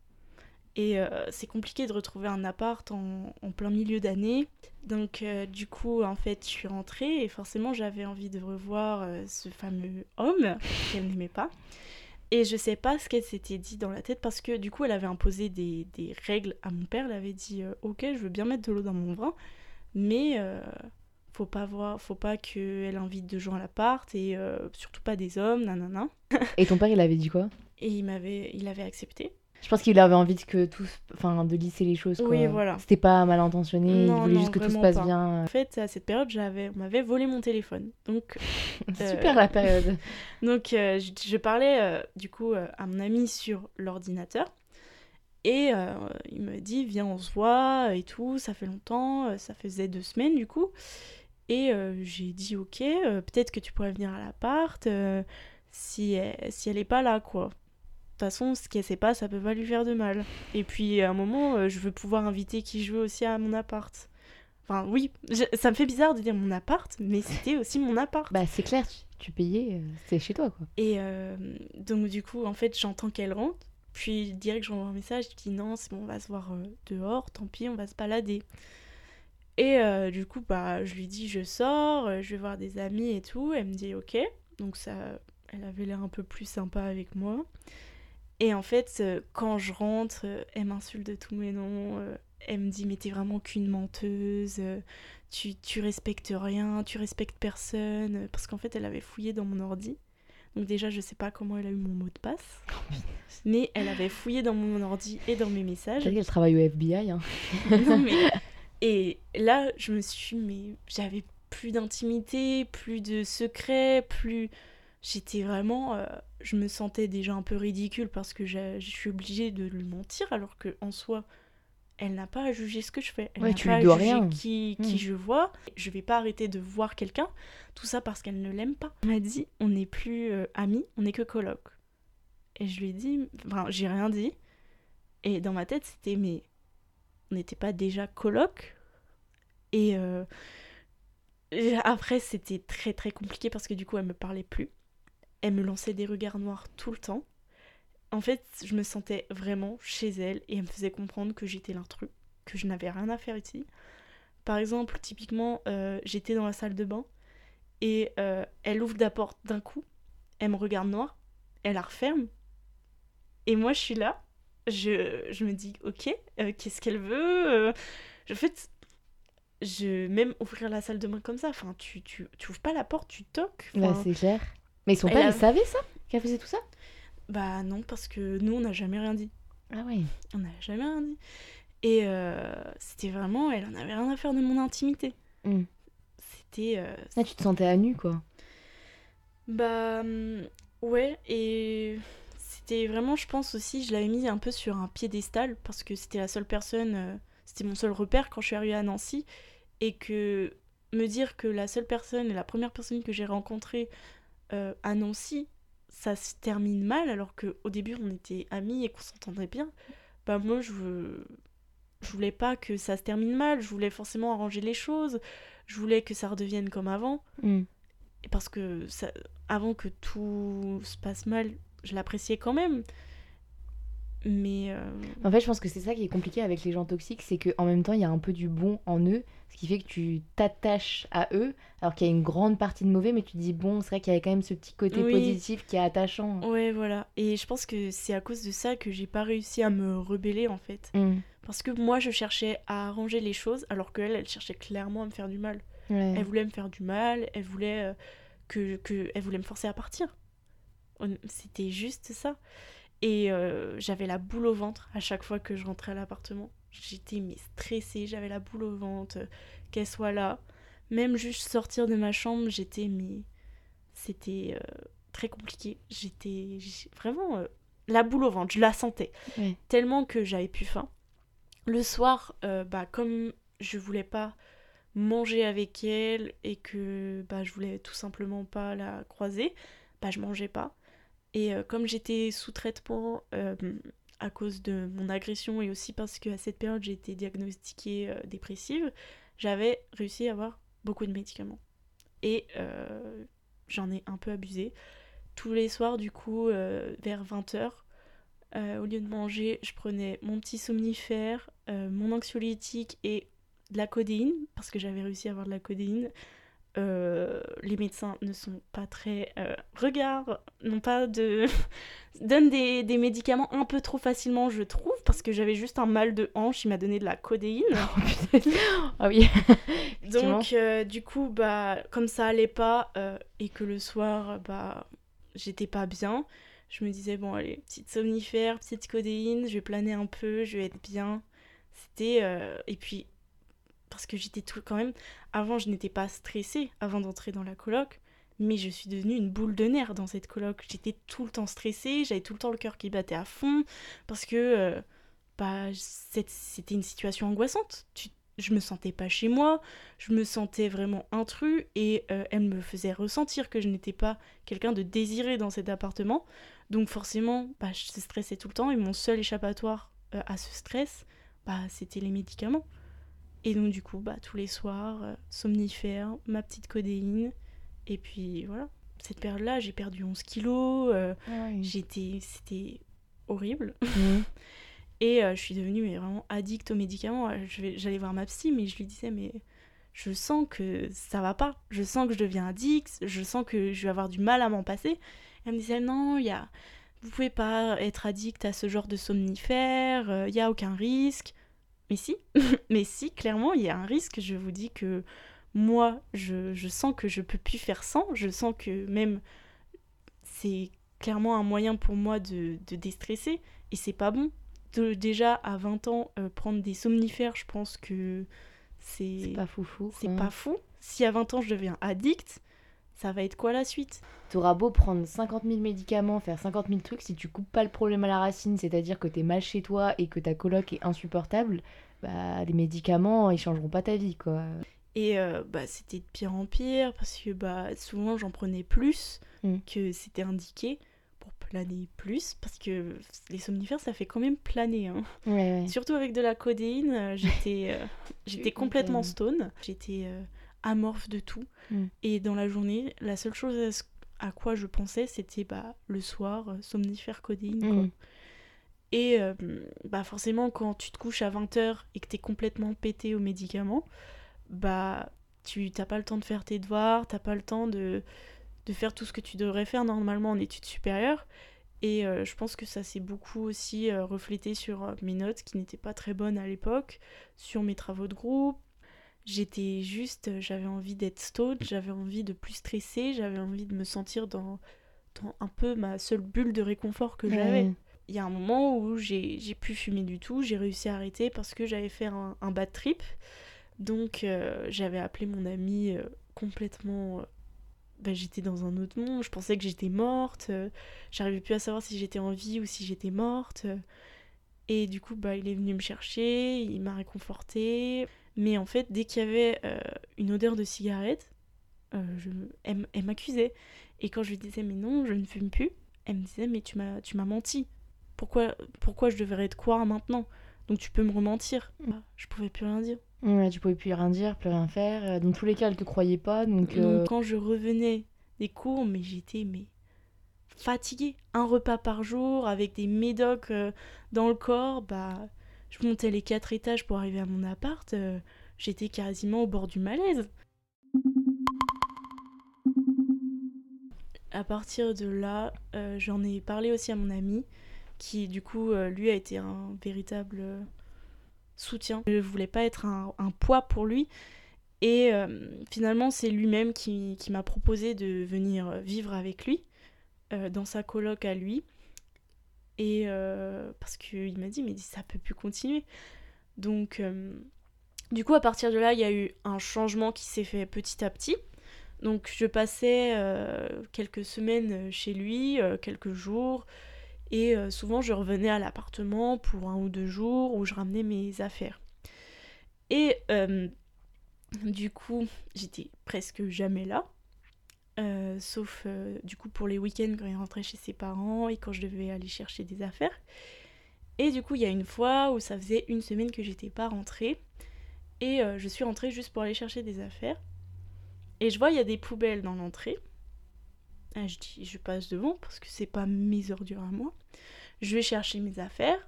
Et euh, c'est compliqué de retrouver un appart en, plein milieu d'année. Donc euh, du coup, en fait, je suis rentrée et forcément, j'avais envie de revoir euh, ce fameux homme qu'elle n'aimait pas. Et je sais pas ce qu'elle s'était dit dans la tête parce que du coup, elle avait imposé des, des règles à mon père. Elle avait dit Ok, je veux bien mettre de l'eau dans mon vin, mais faut pas voir, faut pas qu'elle invite de gens à l'appart et surtout pas des hommes, nanana. et ton père, il avait dit quoi? Et il m'avait, il avait accepté. Je pense qu'il avait envie de que tout, enfin, de lisser les choses. Quoi. Oui, voilà. C'était pas mal intentionné. il voulait juste que tout se passe bien. En fait, à cette période, j'avais, on m'avait volé mon téléphone. Donc. <laughs> Super la période. <laughs> donc, euh, je, parlais euh, du coup euh, à mon ami sur l'ordinateur. Et euh, il me dit, viens, on se voit et tout, ça fait longtemps, ça faisait deux semaines du coup. Et j'ai dit, ok, peut-être que tu pourrais venir à l'appart si, elle, si elle est pas là, quoi. De toute façon, ce qu'elle sait pas, ça peut pas lui faire de mal. Et puis, à un moment, je veux pouvoir inviter qui je veux aussi à mon appart. Enfin, oui, ça me fait bizarre de dire mon appart, mais c'était aussi mon appart. Bah, c'est clair, tu, payais, c'est chez toi, quoi. Et donc, du coup, en fait, j'entends qu'elle rentre. Puis direct, j'envoie un message, je dis non, c'est bon, on va se voir euh, dehors, tant pis, on va se balader. Et euh, du coup, bah, je lui dis je sors, euh, je vais voir des amis et tout. Elle me dit ok. Donc ça, elle avait l'air un peu plus sympa avec moi. Et en fait, quand je rentre, elle m'insulte de tous mes noms. elle me dit mais t'es vraiment qu'une menteuse. tu, tu respectes rien, tu respectes personne. Parce qu'en fait, elle avait fouillé dans mon ordi. Donc déjà, je sais pas comment elle a eu mon mot de passe. Oh, <laughs> mais elle avait fouillé dans mon ordi et dans mes messages. Elle travaille au FBI. Hein. <laughs> <laughs> Et là, je me suis mais j'avais plus d'intimité, plus de secret, plus... J'étais vraiment... Euh, je me sentais déjà un peu ridicule parce que je suis obligée de lui mentir alors que en soi, elle n'a pas à juger ce que je fais. Elle n'a pas à juger rien. qui, qui hmm. je vois. Je vais pas arrêter de voir quelqu'un, tout ça parce qu'elle ne l'aime pas. Elle m'a dit, on n'est plus euh, amis, on n'est que coloc. Et je lui ai dit, enfin, j'ai rien dit. Et dans ma tête, c'était, mais on n'était pas déjà coloc et, euh, après, c'était très très compliqué parce que du coup, elle me parlait plus. Elle me lançait des regards noirs tout le temps. En fait, je me sentais vraiment chez elle et elle me faisait comprendre que j'étais l'intrus, que je n'avais rien à faire ici. Par exemple, typiquement, euh, j'étais dans la salle de bain et euh, elle ouvre la porte d'un coup, elle me regarde noir, elle la referme et moi je suis là, je, je me dis ok, euh, qu'est-ce qu'elle veut En fait, je même ouvrir la salle de bain comme ça, enfin tu, tu, tu ouvres pas la porte, tu toques. Bah, c'est clair. Mais ils sont pas, ils savaient ça Qu'elle faisait tout ça? Bah non, parce que nous, on n'a jamais rien dit. Ah oui. On n'a jamais rien dit. Et euh, c'était vraiment, elle en avait rien à faire de mon intimité. Hmm. C'était. Euh, ah, tu te sentais à nu, quoi. Bah hum, ouais, et c'était vraiment, je pense aussi, je l'avais mis un peu sur un piédestal parce que c'était la seule personne, euh, c'était mon seul repère quand je suis arrivée à Nancy. Et que me dire que la seule personne et la première personne que j'ai rencontrée à Nancy, ça se termine mal alors qu'au début on était amis et qu'on s'entendait bien, bah moi je, je voulais pas que ça se termine mal, je voulais forcément arranger les choses, je voulais que ça redevienne comme avant. Mm. Parce que ça, avant que tout se passe mal, je l'appréciais quand même. Mais. Euh, en fait, je pense que c'est ça qui est compliqué avec les gens toxiques, c'est qu'en même temps, il y a un peu du bon en eux, ce qui fait que tu t'attaches à eux, alors qu'il y a une grande partie de mauvais, mais tu te dis, bon, c'est vrai qu'il y avait quand même ce petit côté positif qui est attachant. Ouais, voilà. Et je pense que c'est à cause de ça que j'ai pas réussi à me rebeller, en fait. Mm. Parce que moi, je cherchais à arranger les choses, alors qu'elle, elle cherchait clairement à me faire du mal. Elle voulait me faire du mal, elle voulait, euh, que, que, elle voulait me forcer à partir. C'était juste ça. Et euh, j'avais la boule au ventre à chaque fois que je rentrais à l'appartement. J'étais mais stressée, j'avais la boule au ventre, euh, qu'elle soit là. Même juste sortir de ma chambre, j'étais mais c'était euh, très compliqué. J'étais vraiment la boule au ventre, je la sentais. Tellement que j'avais plus faim. Le soir, bah comme je voulais pas manger avec elle et que bah je voulais tout simplement pas la croiser, bah je mangeais pas. Et euh, comme j'étais sous traitement euh, à cause de mon agression et aussi parce qu'à cette période j'ai été diagnostiquée euh, dépressive, j'avais réussi à avoir beaucoup de médicaments. Et j'en ai un peu abusé. Tous les soirs, du coup, vers 20h, au lieu de manger, je prenais mon petit somnifère, mon anxiolytique et de la codéine, parce que j'avais réussi à avoir de la codéine. Euh, les médecins ne sont pas très euh, regardent, non pas de <laughs> donnent des, des, médicaments un peu trop facilement je trouve parce que j'avais juste un mal de hanche il m'a donné de la codéine. <laughs> Ah oui. <laughs> Donc euh, du coup bah comme ça allait pas euh, et que le soir bah j'étais pas bien je me disais bon allez petite somnifère petite codéine je vais planer un peu je vais être bien. C'était et puis parce que j'étais tout quand même avant je n'étais pas stressée avant d'entrer dans la coloc mais je suis devenue une boule de nerfs dans cette coloc j'étais tout le temps stressée j'avais tout le temps le cœur qui battait à fond parce que euh, bah, c'était une situation angoissante. Tu, je me sentais pas chez moi, je me sentais vraiment intrus et euh, elle me faisait ressentir que je n'étais pas quelqu'un de désiré dans cet appartement. Donc forcément, bah, je stressais tout le temps et mon seul échappatoire euh, à ce stress, bah, c'était les médicaments. Et donc du coup, bah, tous les soirs, euh, somnifère, ma petite codéine. Et puis voilà, cette période-là, j'ai perdu 11 kilos. Ah j'étais, c'était horrible. Mmh. <laughs> Et euh, je suis devenue mais, vraiment addict aux médicaments. Euh, j'allais voir ma psy, mais je lui disais, mais je sens que ça va pas. Je sens que je deviens addict. Je sens que je vais avoir du mal à m'en passer. Elle me disait, non, il y a... vous pouvez pas être addict à ce genre de somnifères. Il euh, n'y a aucun risque. Mais si, <laughs> mais si, clairement, il y a un risque. Je vous dis que moi, je, je sens que je peux plus faire sans. Je sens que même c'est clairement un moyen pour moi de, de déstresser. Et c'est pas bon déjà à 20 ans euh, prendre des somnifères, je pense que c'est c'est pas fou fou. C'est pas fou. Si à 20 ans je deviens addict, ça va être quoi la suite? T'auras beau prendre 50 000 médicaments, faire 50 000 trucs, si tu coupes pas le problème à la racine, c'est-à-dire que t'es mal chez toi et que ta coloc est insupportable, bah les médicaments ils changeront pas ta vie quoi. Et euh, bah c'était de pire en pire parce que bah souvent j'en prenais plus mm. que c'était indiqué planer plus parce que les somnifères ça fait quand même planer hein. surtout avec de la codéine euh, j'étais euh, <laughs> j'étais complètement stone j'étais euh, amorphe de tout mm. et dans la journée la seule chose à, quoi je pensais c'était bah le soir somnifère codéine quoi. Mm. et bah forcément quand tu te couches à 20h et que t'es complètement pété aux médicaments bah tu t'as pas le temps de faire tes devoirs t'as pas le temps de de faire tout ce que tu devrais faire normalement en études supérieures. Et euh, je pense que ça s'est beaucoup aussi euh, reflété sur euh, mes notes qui n'étaient pas très bonnes à l'époque, sur mes travaux de groupe. J'étais juste, j'avais envie d'être stone, j'avais envie de plus stresser, j'avais envie de me sentir dans, dans, un peu ma seule bulle de réconfort que j'avais. Il y a un moment où j'ai pu fumer du tout, j'ai réussi à arrêter parce que j'avais fait un, un, bad trip. Donc j'avais appelé mon ami complètement bah, j'étais dans un autre monde, je pensais que j'étais morte, euh, j'arrivais plus à savoir si j'étais en vie ou si j'étais morte. Et du coup, bah, il est venu me chercher, il m'a réconforté. Mais en fait, dès qu'il y avait euh, une odeur de cigarette, euh, je... elle, m'accusait. Et quand je lui disais, mais non, je ne fume plus, elle me disait, mais tu m'as, tu m'as menti. Pourquoi, pourquoi je devrais te croire maintenant? Donc tu peux me rementir. Mm. Je pouvais plus rien dire. Ouais, tu pouvais plus rien dire, plus rien faire. Euh, dans tous les cas, elle te croyait pas. Donc, euh, quand je revenais des cours, mais j'étais mais fatiguée. Un repas par jour avec des médocs dans le corps, bah je montais les quatre étages pour arriver à mon appart. j'étais quasiment au bord du malaise. À partir de là, j'en ai parlé aussi à mon ami, qui du coup, lui a été un véritable soutien. Je voulais pas être un, poids pour lui. Et euh, finalement, c'est lui-même qui, m'a proposé de venir vivre avec lui, euh, dans sa coloc à lui. Et euh, parce qu'il m'a dit, mais ça peut plus continuer. Donc, du coup, à partir de là, il y a eu un changement qui s'est fait petit à petit. Donc, je passais quelques semaines chez lui, quelques jours. Et euh, souvent, je revenais à l'appartement pour un ou deux jours où je ramenais mes affaires. Et euh, du coup, j'étais presque jamais là. Euh, sauf du coup pour les week-ends quand il rentrait chez ses parents et quand je devais aller chercher des affaires. Et du coup, il y a une fois où ça faisait une semaine que j'étais pas rentrée. Et je suis rentrée juste pour aller chercher des affaires. Et je vois, il y a des poubelles dans l'entrée. Ah, je dis, je passe devant parce que c'est pas mes ordures à moi. Je vais chercher mes affaires,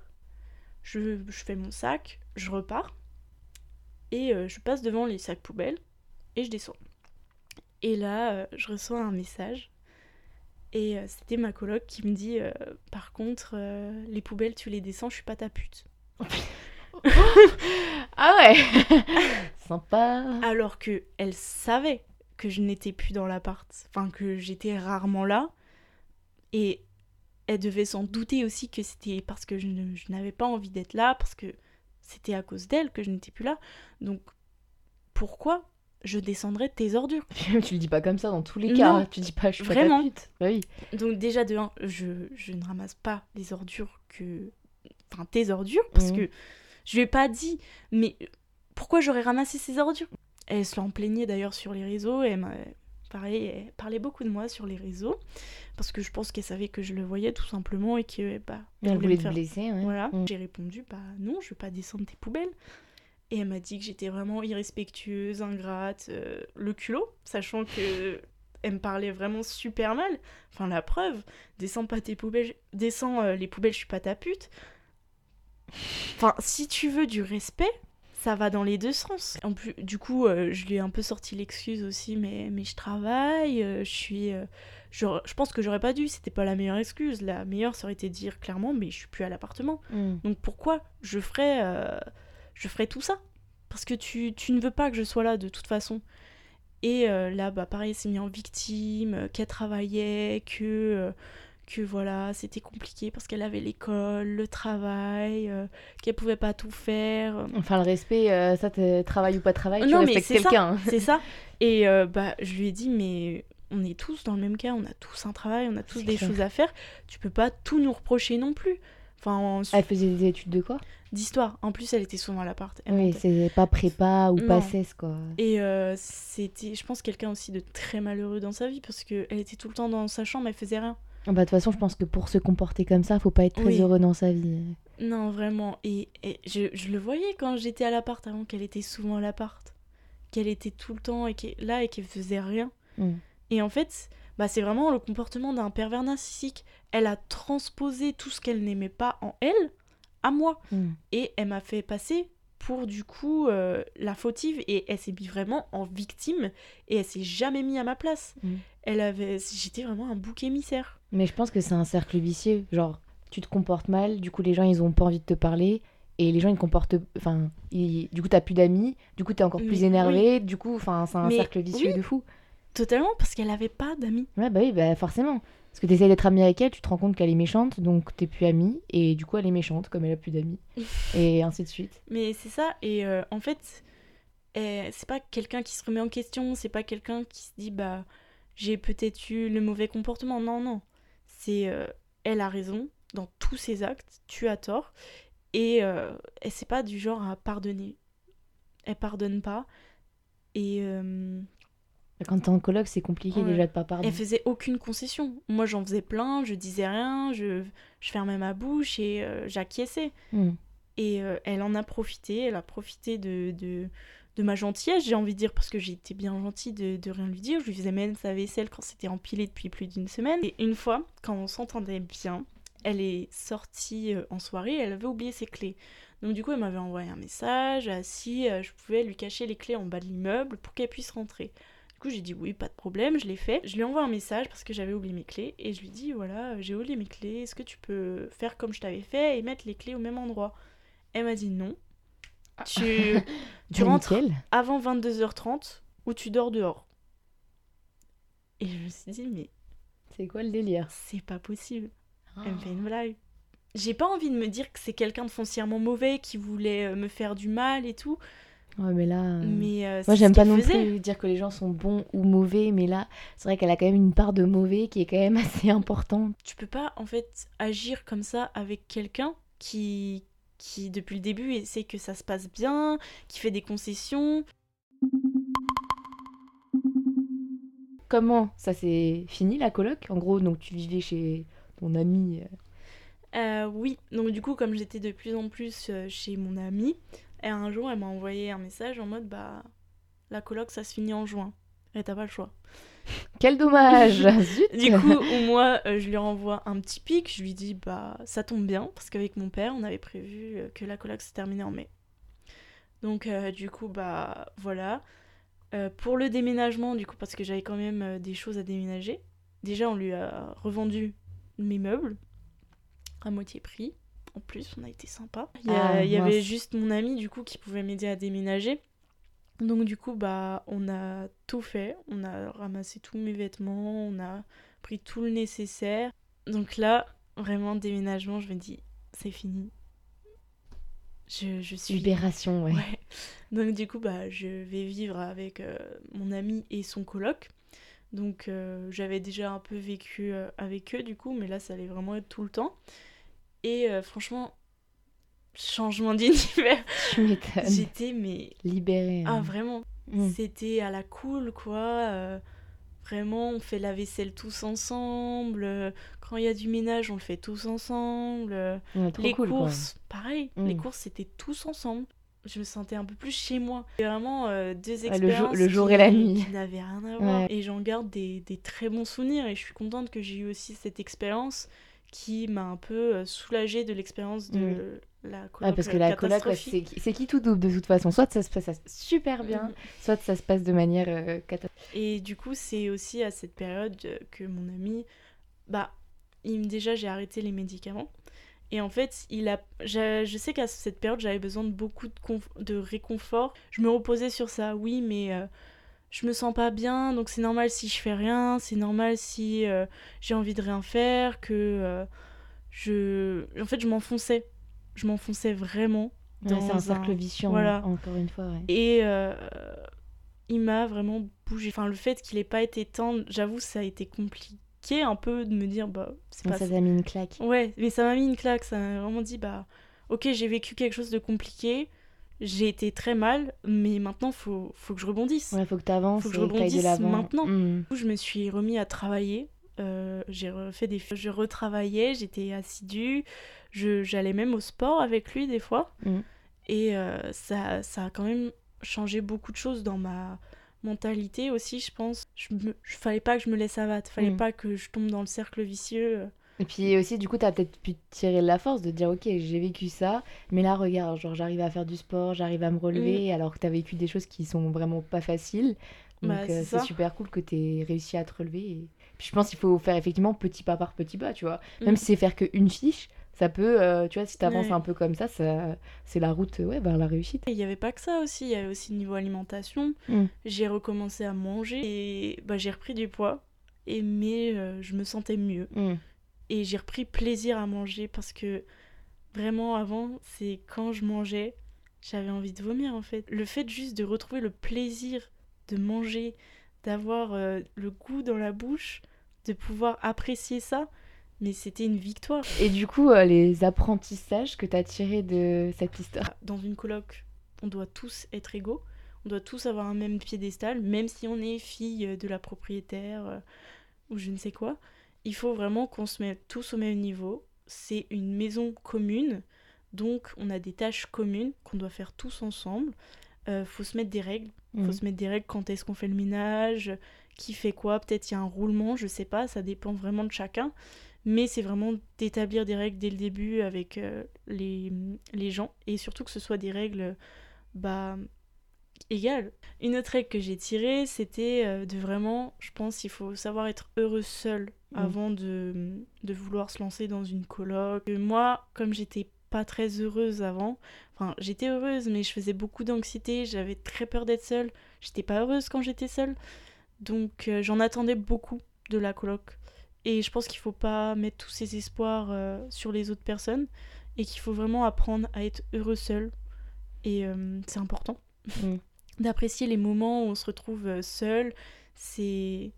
je, fais mon sac, je repars et euh, je passe devant les sacs poubelles et je descends. Et là, euh, je reçois un message et euh, c'était ma coloc qui me dit par contre, les poubelles, tu les descends, je suis pas ta pute. <laughs> ah ouais <laughs> Sympa Alors que elle savait que je n'étais plus dans l'appart, enfin que j'étais rarement là. Et elle devait s'en douter aussi que c'était parce que je, n'avais pas envie d'être là, parce que c'était à cause d'elle que je n'étais plus là. Donc pourquoi je descendrais tes ordures <laughs> Tu le dis pas comme ça dans tous les cas. Hein. Tu dis pas je suis Vraiment. Pas Bah oui. Donc déjà de un, je, je ne ramasse pas les ordures que enfin tes ordures, parce mmh. que je lui ai pas dit, mais pourquoi j'aurais ramassé ces ordures? Elle se l'en plaignait d'ailleurs sur les réseaux, et pareil, elle parlait beaucoup de moi sur les réseaux, parce que je pense qu'elle savait que je le voyais tout simplement et que bah, elle voulait me blesser. Voilà, mmh. j'ai répondu bah non, je vais pas descendre tes poubelles. Et elle m'a dit que j'étais vraiment irrespectueuse, ingrate, euh, le culot, sachant que <laughs> elle me parlait vraiment super mal. Enfin, la preuve, descends pas tes poubelles, descends euh, les poubelles, je suis pas ta pute. Enfin, si tu veux du respect, ça va dans les deux sens. En plus, du coup, euh, je lui ai un peu sorti l'excuse aussi, mais, mais je travaille, je suis. Je, je, pense que j'aurais pas dû, c'était pas la meilleure excuse. La meilleure, ça aurait été de dire clairement, mais je suis plus à l'appartement. Mm. Donc pourquoi je ferais je ferai tout ça. Parce que tu, tu, ne veux pas que je sois là de toute façon. Et euh, là, bah pareil, s'est mis en victime, euh, qu'elle travaillait, que, euh, que voilà, c'était compliqué parce qu'elle avait l'école, le travail, qu'elle pouvait pas tout faire. Enfin, le respect, ça, travail ou pas travail, tu respectes quelqu'un. C'est ça. <laughs> Et bah, je lui ai dit, mais on est tous dans le même cas, on a tous un travail, on a tous des choses à faire. Tu peux pas tout nous reprocher non plus. Enfin, Elle faisait des études de quoi? D'histoire. En plus, elle était souvent à l'appart. Oui, c'est pas prépa ou pas cesse, quoi. Et euh, c'était, je pense, quelqu'un aussi de très malheureux dans sa vie parce qu'elle était tout le temps dans sa chambre, elle faisait rien. Ah bah, de toute façon, je pense que pour se comporter comme ça, faut pas être très heureux dans sa vie. Non, vraiment. Et, je, je, le voyais quand j'étais à l'appart avant qu'elle était souvent à l'appart. Qu'elle était tout le temps et là et qu'elle faisait rien. Mm. Et en fait, bah, c'est vraiment le comportement d'un pervers narcissique. Elle a transposé tout ce qu'elle n'aimait pas en elle à moi. Mm. Et elle m'a fait passer pour du coup euh, la fautive et elle s'est mis vraiment en victime et elle s'est jamais mis à ma place. Mm. Elle avait j'étais vraiment un bouc émissaire. Mais je pense que c'est un cercle vicieux, genre tu te comportes mal, du coup les gens ils ont pas envie de te parler et les gens ils comportent enfin du coup t'as plus d'amis, du coup t'es encore plus énervé, du coup enfin c'est un cercle vicieux de fou. Totalement parce qu'elle avait pas d'amis. Ouais bah oui bah forcément. Parce que tu essaies d'être amie avec elle, tu te rends compte qu'elle est méchante, donc t'es plus amie, et du coup elle est méchante comme elle a plus d'amis, <laughs> et ainsi de suite. Mais c'est ça, et euh, en fait, eh, c'est pas quelqu'un qui se remet en question, c'est pas quelqu'un qui se dit bah j'ai peut-être eu le mauvais comportement, non, non. C'est euh, elle a raison dans tous ses actes, tu as tort, et euh, elle c'est pas du genre à pardonner. Elle pardonne pas, et quand t'es en coloc, c'est compliqué déjà de pas parler. Elle faisait aucune concession. Moi, j'en faisais plein, je disais rien, je, je fermais ma bouche et euh, j'acquiesçais. Hmm. Et euh, elle en a profité, elle a profité de, de, de ma gentillesse, j'ai envie de dire, parce que j'étais bien gentille de, de, rien lui dire. Je lui faisais même sa vaisselle quand c'était empilé depuis plus d'une semaine. Et une fois, quand on s'entendait bien, elle est sortie euh, en soirée, elle avait oublié ses clés. Donc du coup, elle m'avait envoyé un message, si je pouvais lui cacher les clés en bas de l'immeuble pour qu'elle puisse rentrer coup, j'ai dit oui, pas de problème, je l'ai fait. Je lui envoie un message parce que j'avais oublié mes clés et je lui dis voilà, j'ai oublié mes clés, est-ce que tu peux faire comme je t'avais fait et mettre les clés au même endroit? Elle m'a dit non. Ah. Tu, <laughs> tu rentres avant 22h30 ou tu dors dehors. Et je me suis dit mais. C'est quoi le délire? C'est pas possible. Elle me fait une blague. J'ai pas envie de me dire que c'est quelqu'un de foncièrement mauvais qui voulait euh, me faire du mal et tout. Ouais, mais là. Euh, mais euh, moi, j'aime pas non plus dire que les gens sont bons ou mauvais, mais là, c'est vrai qu'elle a quand même une part de mauvais qui est quand même <laughs> assez importante. Tu peux pas, en fait, agir comme ça avec quelqu'un qui, qui, depuis le début, essaie que ça se passe bien, qui fait des concessions. Comment ça s'est fini la coloc? En gros, donc tu vivais chez ton ami euh, Oui, donc du coup, comme j'étais de plus en plus chez mon ami, et un jour, elle m'a envoyé un message en mode bah la coloc ça se finit en juin. Et t'as pas le choix. <laughs> Quel dommage <laughs> Du coup, moi, euh, je lui renvoie un petit pic. Je lui dis bah ça tombe bien parce qu'avec mon père, on avait prévu euh, que la coloc se terminait en mai. Donc euh, du coup bah voilà. pour le déménagement, du coup parce que j'avais quand même des choses à déménager. Déjà, on lui a revendu mes meubles à moitié prix. En plus, on a été sympa. Il y, ah, avait juste mon ami du coup qui pouvait m'aider à déménager. Donc du coup, bah, on a tout fait. On a ramassé tous mes vêtements, on a pris tout le nécessaire. Donc là, vraiment déménagement, je me dis, c'est fini. Je, je, suis libération, ouais. Donc du coup, bah, je vais vivre avec euh, mon ami et son coloc. Donc euh, j'avais déjà un peu vécu euh, avec eux du coup, mais là ça allait vraiment être tout le temps. Et euh, franchement, changement <laughs> d'univers. Tu m'étonnes. J'étais, mais. Libérée. Ah, hein. vraiment. Mm. C'était à la cool, quoi. Euh, vraiment, on fait la vaisselle tous ensemble. Quand il y a du ménage, on le fait tous ensemble. les courses, pareil. Les mm. courses, c'était tous ensemble je me sentais un peu plus chez moi. Vraiment euh, deux expériences le, jour, et la nuit. qui n'avaient rien à voir. Et j'en garde des, des, très bons souvenirs et je suis contente que j'ai eu aussi cette expérience qui m'a un peu euh, soulagée de l'expérience de mm. la coloc. parce que la coloc, c'est qui tout double de toute façon. Soit ça se passe super bien, soit ça se passe de manière euh, catastrophique. Et du coup, c'est aussi à cette période que mon ami, bah, il, déjà j'ai arrêté les médicaments. Et en fait, il a, je, sais qu'à cette période, j'avais besoin de beaucoup de, de, réconfort. Je me reposais sur ça, oui, mais euh, je me sens pas bien, donc c'est normal si je fais rien, c'est normal si euh, j'ai envie de rien faire, que euh, je... En fait, je m'enfonçais. Je m'enfonçais vraiment. c'est un cercle vicieux, voilà. encore une fois. Et il m'a vraiment bougé. Enfin, le fait qu'il ait pas été tendre, j'avoue, ça a été compliqué un peu de me dire bah c'est pas ça t'a mis une claque ouais mais ça m'a mis une claque ça m'a vraiment dit bah ok j'ai vécu quelque chose de compliqué j'ai été très mal mais maintenant faut faut que je rebondisse ouais faut que t'avances faut que je rebondisse maintenant mmh. je me suis remis à travailler euh, j'ai refait des je retravaillais j'étais assidue je j'allais même au sport avec lui des fois mmh. et euh, ça ça a quand même changé beaucoup de choses dans ma mentalité aussi, je pense. Je me... fallait pas que je me laisse abattre, fallait mm. pas que je tombe dans le cercle vicieux. Et puis aussi, du coup, tu as peut-être pu tirer la force de dire, ok, j'ai vécu ça, mais là, regarde, genre, j'arrive à faire du sport, j'arrive à me relever, mm. alors que tu as vécu des choses qui sont vraiment pas faciles. Donc, bah, euh, c'est super cool que tu aies réussi à te relever. Et... Puis je pense qu'il faut faire effectivement petit pas par petit pas, tu vois. Même mm. si c'est faire qu'une fiche, ça peut, euh, tu vois, si tu avances un peu comme ça, ça c'est la route ouais, vers la réussite. Il n'y avait pas que ça aussi, il y avait aussi niveau alimentation. Mm. J'ai recommencé à manger et bah, j'ai repris du poids, et, mais euh, je me sentais mieux. Et j'ai repris plaisir à manger parce que vraiment avant, c'est quand je mangeais, j'avais envie de vomir en fait. Le fait juste de retrouver le plaisir de manger, d'avoir euh, le goût dans la bouche, de pouvoir apprécier ça, mais c'était une victoire. Et du coup, euh, les apprentissages que tu as tirés de cette histoire? Dans une coloc, on doit tous être égaux. On doit tous avoir un même piédestal, même si on est fille de la propriétaire euh, ou je ne sais quoi. Il faut vraiment qu'on se mette tous au même niveau. C'est une maison commune, donc on a des tâches communes qu'on doit faire tous ensemble. Euh, faut se mettre des règles. Faut mmh. se mettre des règles quand est-ce qu'on fait le ménage, qui fait quoi? Peut-être il y a un roulement, je sais pas, ça dépend vraiment de chacun mais c'est vraiment d'établir des règles dès le début avec euh, les, les, gens et surtout que ce soit des règles bah, Une autre règle que j'ai tirée, c'était euh, de vraiment, je pense, il faut savoir être heureux seul mmh. avant de, de, vouloir se lancer dans une coloc. moi, comme j'étais pas très heureuse avant, enfin j'étais heureuse mais je faisais beaucoup d'anxiété, j'avais très peur d'être seule, j'étais pas heureuse quand j'étais seule, donc euh, j'en attendais beaucoup de la coloc. Et je pense qu'il faut pas mettre tous ses espoirs euh, sur les autres personnes et qu'il faut vraiment apprendre à être heureux seul. Et euh, c'est important mm. D'apprécier les moments où on se retrouve euh, seul. C'est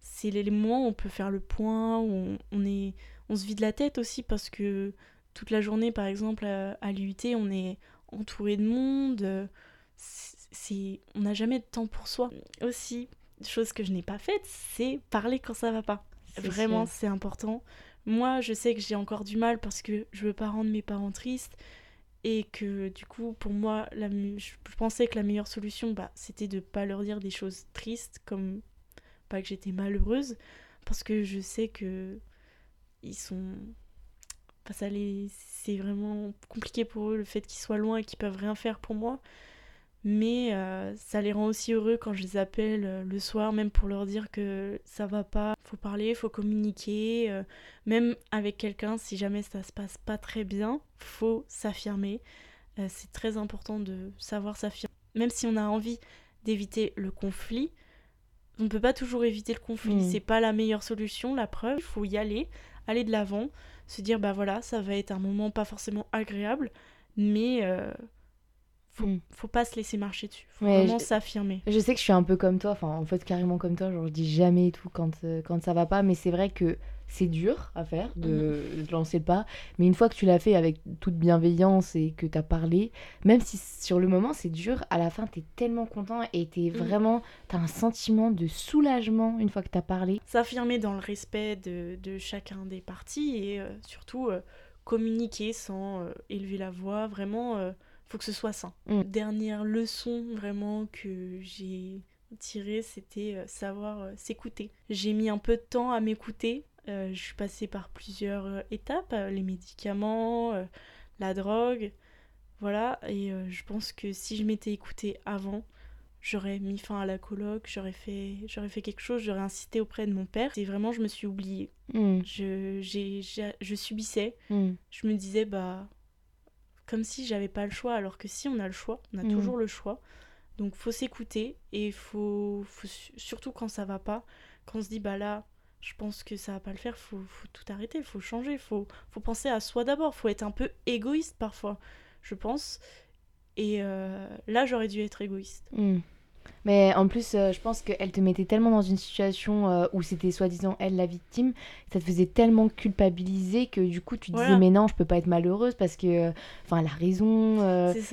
c'est les moments où on peut faire le point, où on, est on se vide la tête aussi parce que toute la journée par exemple à, à l'UT on est entouré de monde. C'est on n'a jamais de temps pour soi. Aussi, chose que je n'ai pas faite, c'est parler quand ça va pas. Vraiment, c'est important. Moi, je sais que j'ai encore du mal parce que je veux pas rendre mes parents tristes et que du coup, pour moi, je pensais que la meilleure solution, bah, c'était de pas leur dire des choses tristes comme pas que j'étais malheureuse parce que je sais que ils sont enfin, ça les... c'est vraiment compliqué pour eux le fait qu'ils soient loin et qu'ils peuvent rien faire pour moi. Mais euh, ça les rend aussi heureux quand je les appelle euh, le soir, même pour leur dire que ça va pas, faut parler, faut communiquer, euh, même avec quelqu'un, si jamais ça se passe pas très bien, faut s'affirmer. c'est très important de savoir s'affirmer. Même si on a envie d'éviter le conflit, on ne peut pas toujours éviter le conflit, mmh. c'est pas la meilleure solution, la preuve, il faut y aller, aller de l'avant, se dire bah voilà, ça va être un moment pas forcément agréable, mais faut, mm. faut pas se laisser marcher dessus. Faut vraiment s'affirmer. Je sais que je suis un peu comme toi, enfin en fait carrément comme toi, genre je dis jamais et tout quand, euh, quand ça va pas, mais c'est vrai que c'est dur à faire de, mm. lancer le pas, mais une fois que tu l'as fait avec toute bienveillance et que tu as parlé, même si sur le moment c'est dur, à la fin tu es tellement content et tu mm. vraiment, tu as un sentiment de soulagement une fois que tu as parlé. S'affirmer dans le respect de, de, chacun des parties et euh, surtout euh, communiquer sans élever la voix, vraiment, faut que ce soit sain. Mm. Dernière leçon vraiment que j'ai tirée, c'était savoir s'écouter. J'ai mis un peu de temps à m'écouter euh, je suis passée par plusieurs euh, étapes, euh, les médicaments, la drogue, voilà. Et je pense que si je m'étais écoutée avant, j'aurais mis fin à la coloc, j'aurais fait, j'aurais fait quelque chose, j'aurais insisté auprès de mon père. Et vraiment, je me suis oubliée. Hmm. Je, j'ai, je subissais. Hmm. Je me disais, bah, comme si j'avais pas le choix, alors que si on a le choix, on a hmm. toujours le choix. Donc, faut s'écouter et faut, faut, surtout quand ça va pas, quand on se dit, bah là, je pense que ça va pas le faire, faut, faut tout arrêter, faut changer, faut, faut penser à soi d'abord, faut être un peu égoïste parfois, je pense. Et euh, là, j'aurais dû être égoïste. Hmm. Mais en plus, euh, je pense qu'elle te mettait tellement dans une situation euh, où c'était soi-disant elle la victime, ça te faisait tellement culpabiliser que du coup tu disais mais non, je peux pas être malheureuse parce que, enfin, elle a raison.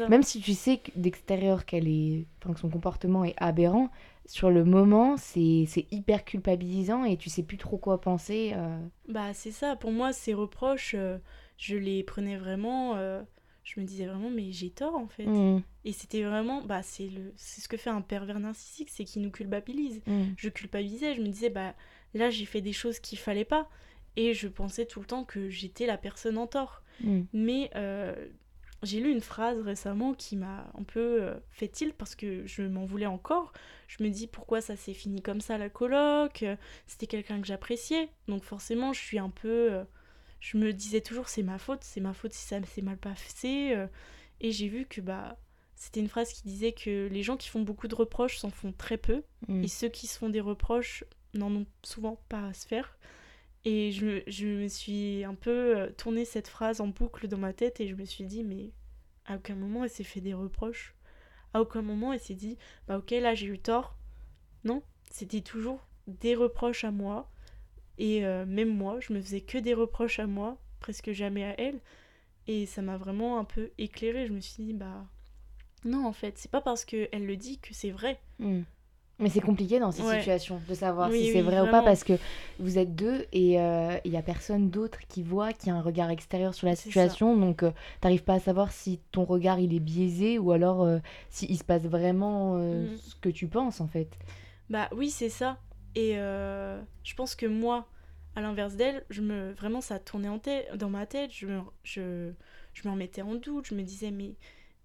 même si tu sais d'extérieur qu'elle est, enfin, que son comportement est aberrant, sur le moment, c'est hyper culpabilisant et tu sais plus trop quoi penser. Euh. Bah, c'est ça. Pour moi, ces reproches, euh, je les prenais vraiment. Euh, je me disais vraiment, mais j'ai tort en fait. Mmh. Et c'était vraiment. Bah, c'est ce que fait un pervers narcissique, c'est qu'il nous culpabilise. Mmh. Je culpabilisais, je me disais, bah, là, j'ai fait des choses qu'il fallait pas. Et je pensais tout le temps que j'étais la personne en tort. Mmh. Mais j'ai lu une phrase récemment qui m'a un peu euh, fait tilt parce que je m'en voulais encore. Je me dis pourquoi ça s'est fini comme ça la coloc? C'était quelqu'un que j'appréciais. Donc forcément, je suis un peu. Euh, je me disais toujours c'est ma faute, c'est ma faute si ça s'est mal passé. Euh. et j'ai vu que bah c'était une phrase qui disait que les gens qui font beaucoup de reproches s'en font très peu. Mm. Et ceux qui se font des reproches n'en ont souvent pas à se faire. Et je, je, me suis un peu euh, tourné cette phrase en boucle dans ma tête et je me suis dit, mais à aucun moment elle s'est fait des reproches. À aucun moment elle s'est dit, bah ok, là j'ai eu tort. Non, c'était toujours des reproches à moi. Et euh, même moi, je me faisais que des reproches à moi, presque jamais à elle. Et ça m'a vraiment un peu éclairé. Je me suis dit, bah non, en fait, c'est pas parce qu'elle le dit que c'est vrai. Hmm. Mais c'est compliqué dans ces situations de savoir si c'est vrai ou pas parce que vous êtes deux et il euh, y a personne d'autre qui voit, qui a un regard extérieur sur la situation. Donc euh, t'arrives pas à savoir si ton regard il est biaisé ou alors euh, s'il se passe vraiment mm. ce que tu penses en fait. Bah oui, c'est ça. Et je pense que moi, à l'inverse d'elle, je me vraiment ça tournait en tête, dans ma tête. Je me, je, je me remettais en doute. Je me disais mais,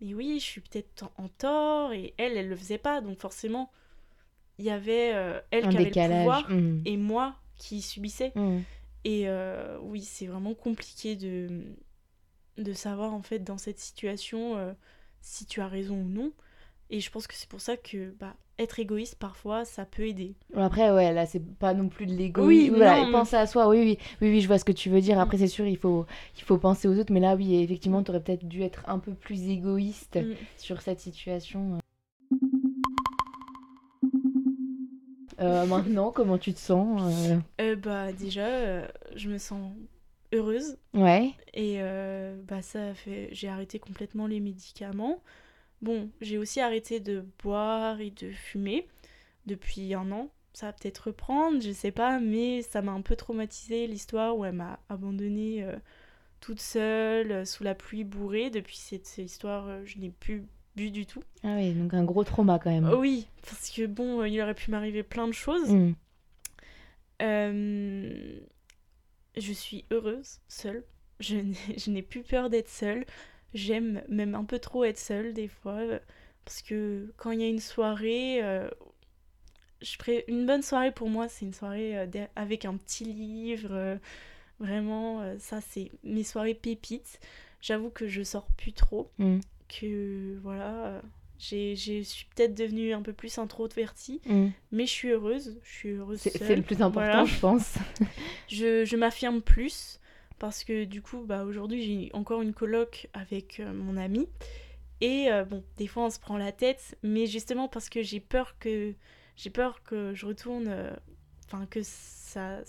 mais oui, je suis peut-être en, en tort et elle, elle le faisait pas. Donc forcément il y avait euh, elle qui avait le pouvoir hmm. et moi qui subissais. Hmm. Et euh, oui, c'est vraiment compliqué de, de savoir en fait dans cette situation euh, si tu as raison ou non. Et je pense que c'est pour ça que bah, être égoïste parfois ça peut aider. Après ouais là c'est pas non plus de l'égoïsme. Oui, voilà, penser à soi. Oui, oui oui oui je vois ce que tu veux dire. Après mm. c'est sûr il faut il faut penser aux autres mais là oui effectivement tu aurais peut-être dû être un peu plus égoïste mm. sur cette situation. Euh, maintenant, comment tu te sens euh euh, Bah déjà, je me sens heureuse. Ouais. Et bah ça fait, j'ai arrêté complètement les médicaments. Bon, j'ai aussi arrêté de boire et de fumer depuis un an. Ça va peut-être reprendre, je sais pas, mais ça m'a un peu traumatisé l'histoire où elle m'a abandonnée toute seule sous la pluie bourrée. Depuis cette histoire, je n'ai plus bu du tout. Ah oui, donc un gros trauma quand même. oui, parce que bon, euh, il aurait pu m'arriver plein de choses. Mm. Euh, je suis heureuse seule. Je n'ai plus peur d'être seule. J'aime même un peu trop être seule des fois. Parce que quand il y a une soirée, euh, je une bonne soirée pour moi, c'est une soirée avec un petit livre. vraiment, ça, c'est mes soirées pépites. J'avoue que je sors plus trop. Mm que voilà, j'ai, je suis peut-être devenue un peu plus introvertie, mm. mais je suis heureuse. Je suis heureuse. C'est, le plus important, je pense. je, je m'affirme plus parce que du coup, bah, aujourd'hui, j'ai encore une coloc avec euh, mon ami. Et euh, bon, des fois, on se prend la tête, mais justement parce que j'ai peur que j'ai peur que je retourne, euh, enfin que ça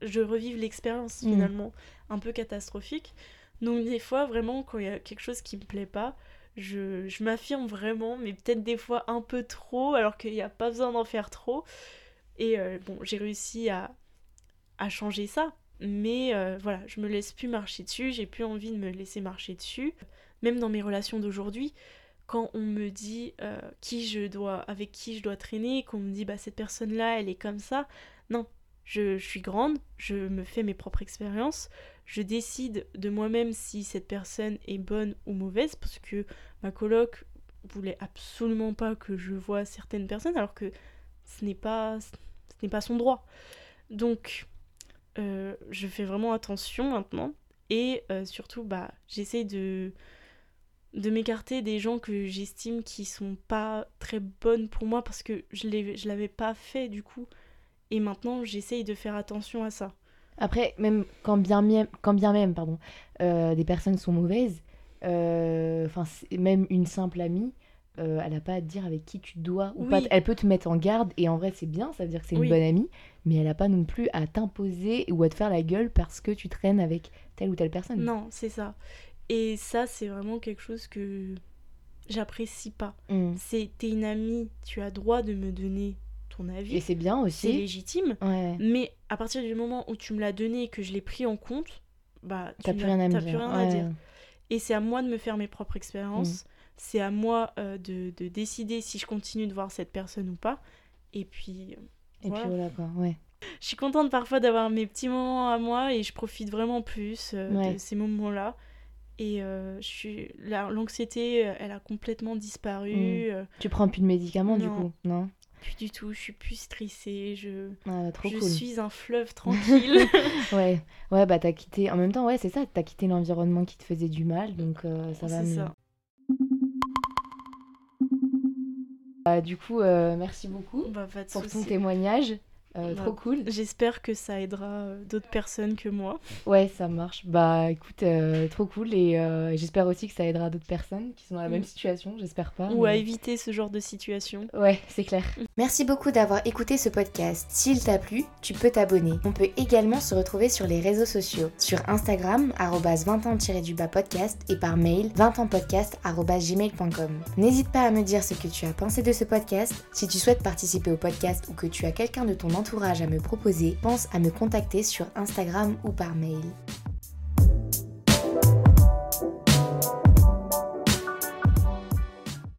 je revive l'expérience mm. finalement un peu catastrophique. Donc des fois, vraiment, quand il y a quelque chose qui me plaît pas, je, je m'affirme vraiment, mais peut-être des fois un peu trop, alors qu'il n'y a pas besoin d'en faire trop. Et euh, bon, j'ai réussi à, à changer ça, mais euh, voilà, je me laisse plus marcher dessus, j'ai plus envie de me laisser marcher dessus. Même dans mes relations d'aujourd'hui, quand on me dit euh, qui je dois, avec qui je dois traîner, qu'on me dit bah cette personne-là, elle est comme ça, non, je, suis grande, je me fais mes propres expériences, je décide de moi-même si cette personne est bonne ou mauvaise, parce que ma coloc voulait absolument pas que je vois certaines personnes, alors que ce n'est pas, ce n'est pas son droit. Donc, euh, je fais vraiment attention maintenant, et euh, surtout, bah, j'essaie de de m'écarter des gens que j'estime qui sont pas très bonnes pour moi parce que je l'avais pas fait du coup et maintenant, j'essaye de faire attention à ça. Après, même quand bien, quand bien même pardon, euh, des personnes sont mauvaises, même une simple amie, euh, elle n'a pas à te dire avec qui tu dois ou pas. Elle peut te mettre en garde et en vrai c'est bien, ça veut dire que c'est une bonne amie, mais elle n'a pas non plus à t'imposer ou à te faire la gueule parce que tu traînes avec telle ou telle personne. Non, c'est ça. Et ça c'est vraiment quelque chose que j'apprécie pas. Mm. C'est t'es une amie, tu as droit de me donner ton avis. Et c'est bien aussi. C'est légitime. Mais à partir du moment où tu me l'as donné et que je l'ai pris en compte, bah, tu n'as plus rien, à, plus rien à dire. Et c'est à moi de me faire mes propres expériences. Mm. C'est à moi euh, de, de, décider si je continue de voir cette personne ou pas. Et puis. Et puis voilà quoi, ouais. Je suis contente parfois d'avoir mes petits moments à moi et je profite vraiment plus euh, de ces moments-là. Et euh, l'anxiété, elle a complètement disparu. Mm. Tu prends plus de médicaments du coup, non? Plus du tout, je suis plus stressée, je, ah, je suis un fleuve <laughs> tranquille. <laughs> ouais, ouais, bah t'as quitté, en même temps, ouais, c'est ça, t'as quitté l'environnement qui te faisait du mal, donc euh, ça va mieux. Ça. Du coup, euh, merci beaucoup bah, pour ton témoignage. Euh, trop cool. J'espère que ça aidera euh, d'autres personnes que moi. Ouais, ça marche. Bah écoute, euh, trop cool. Et j'espère aussi que ça aidera d'autres personnes qui sont dans la même mm. situation. J'espère pas. Ou à éviter ce genre de situation. Ouais, c'est clair. Merci beaucoup d'avoir écouté ce podcast. S'il t'a plu, tu peux t'abonner. On peut également se retrouver sur les réseaux sociaux. Sur Instagram, 20 ans du bas podcast et par mail, 20 gmail.com N'hésite pas à me dire ce que tu as pensé de ce podcast. Si tu souhaites participer au podcast ou que tu as quelqu'un de ton entourage à me proposer, pense à me contacter sur Instagram ou par mail.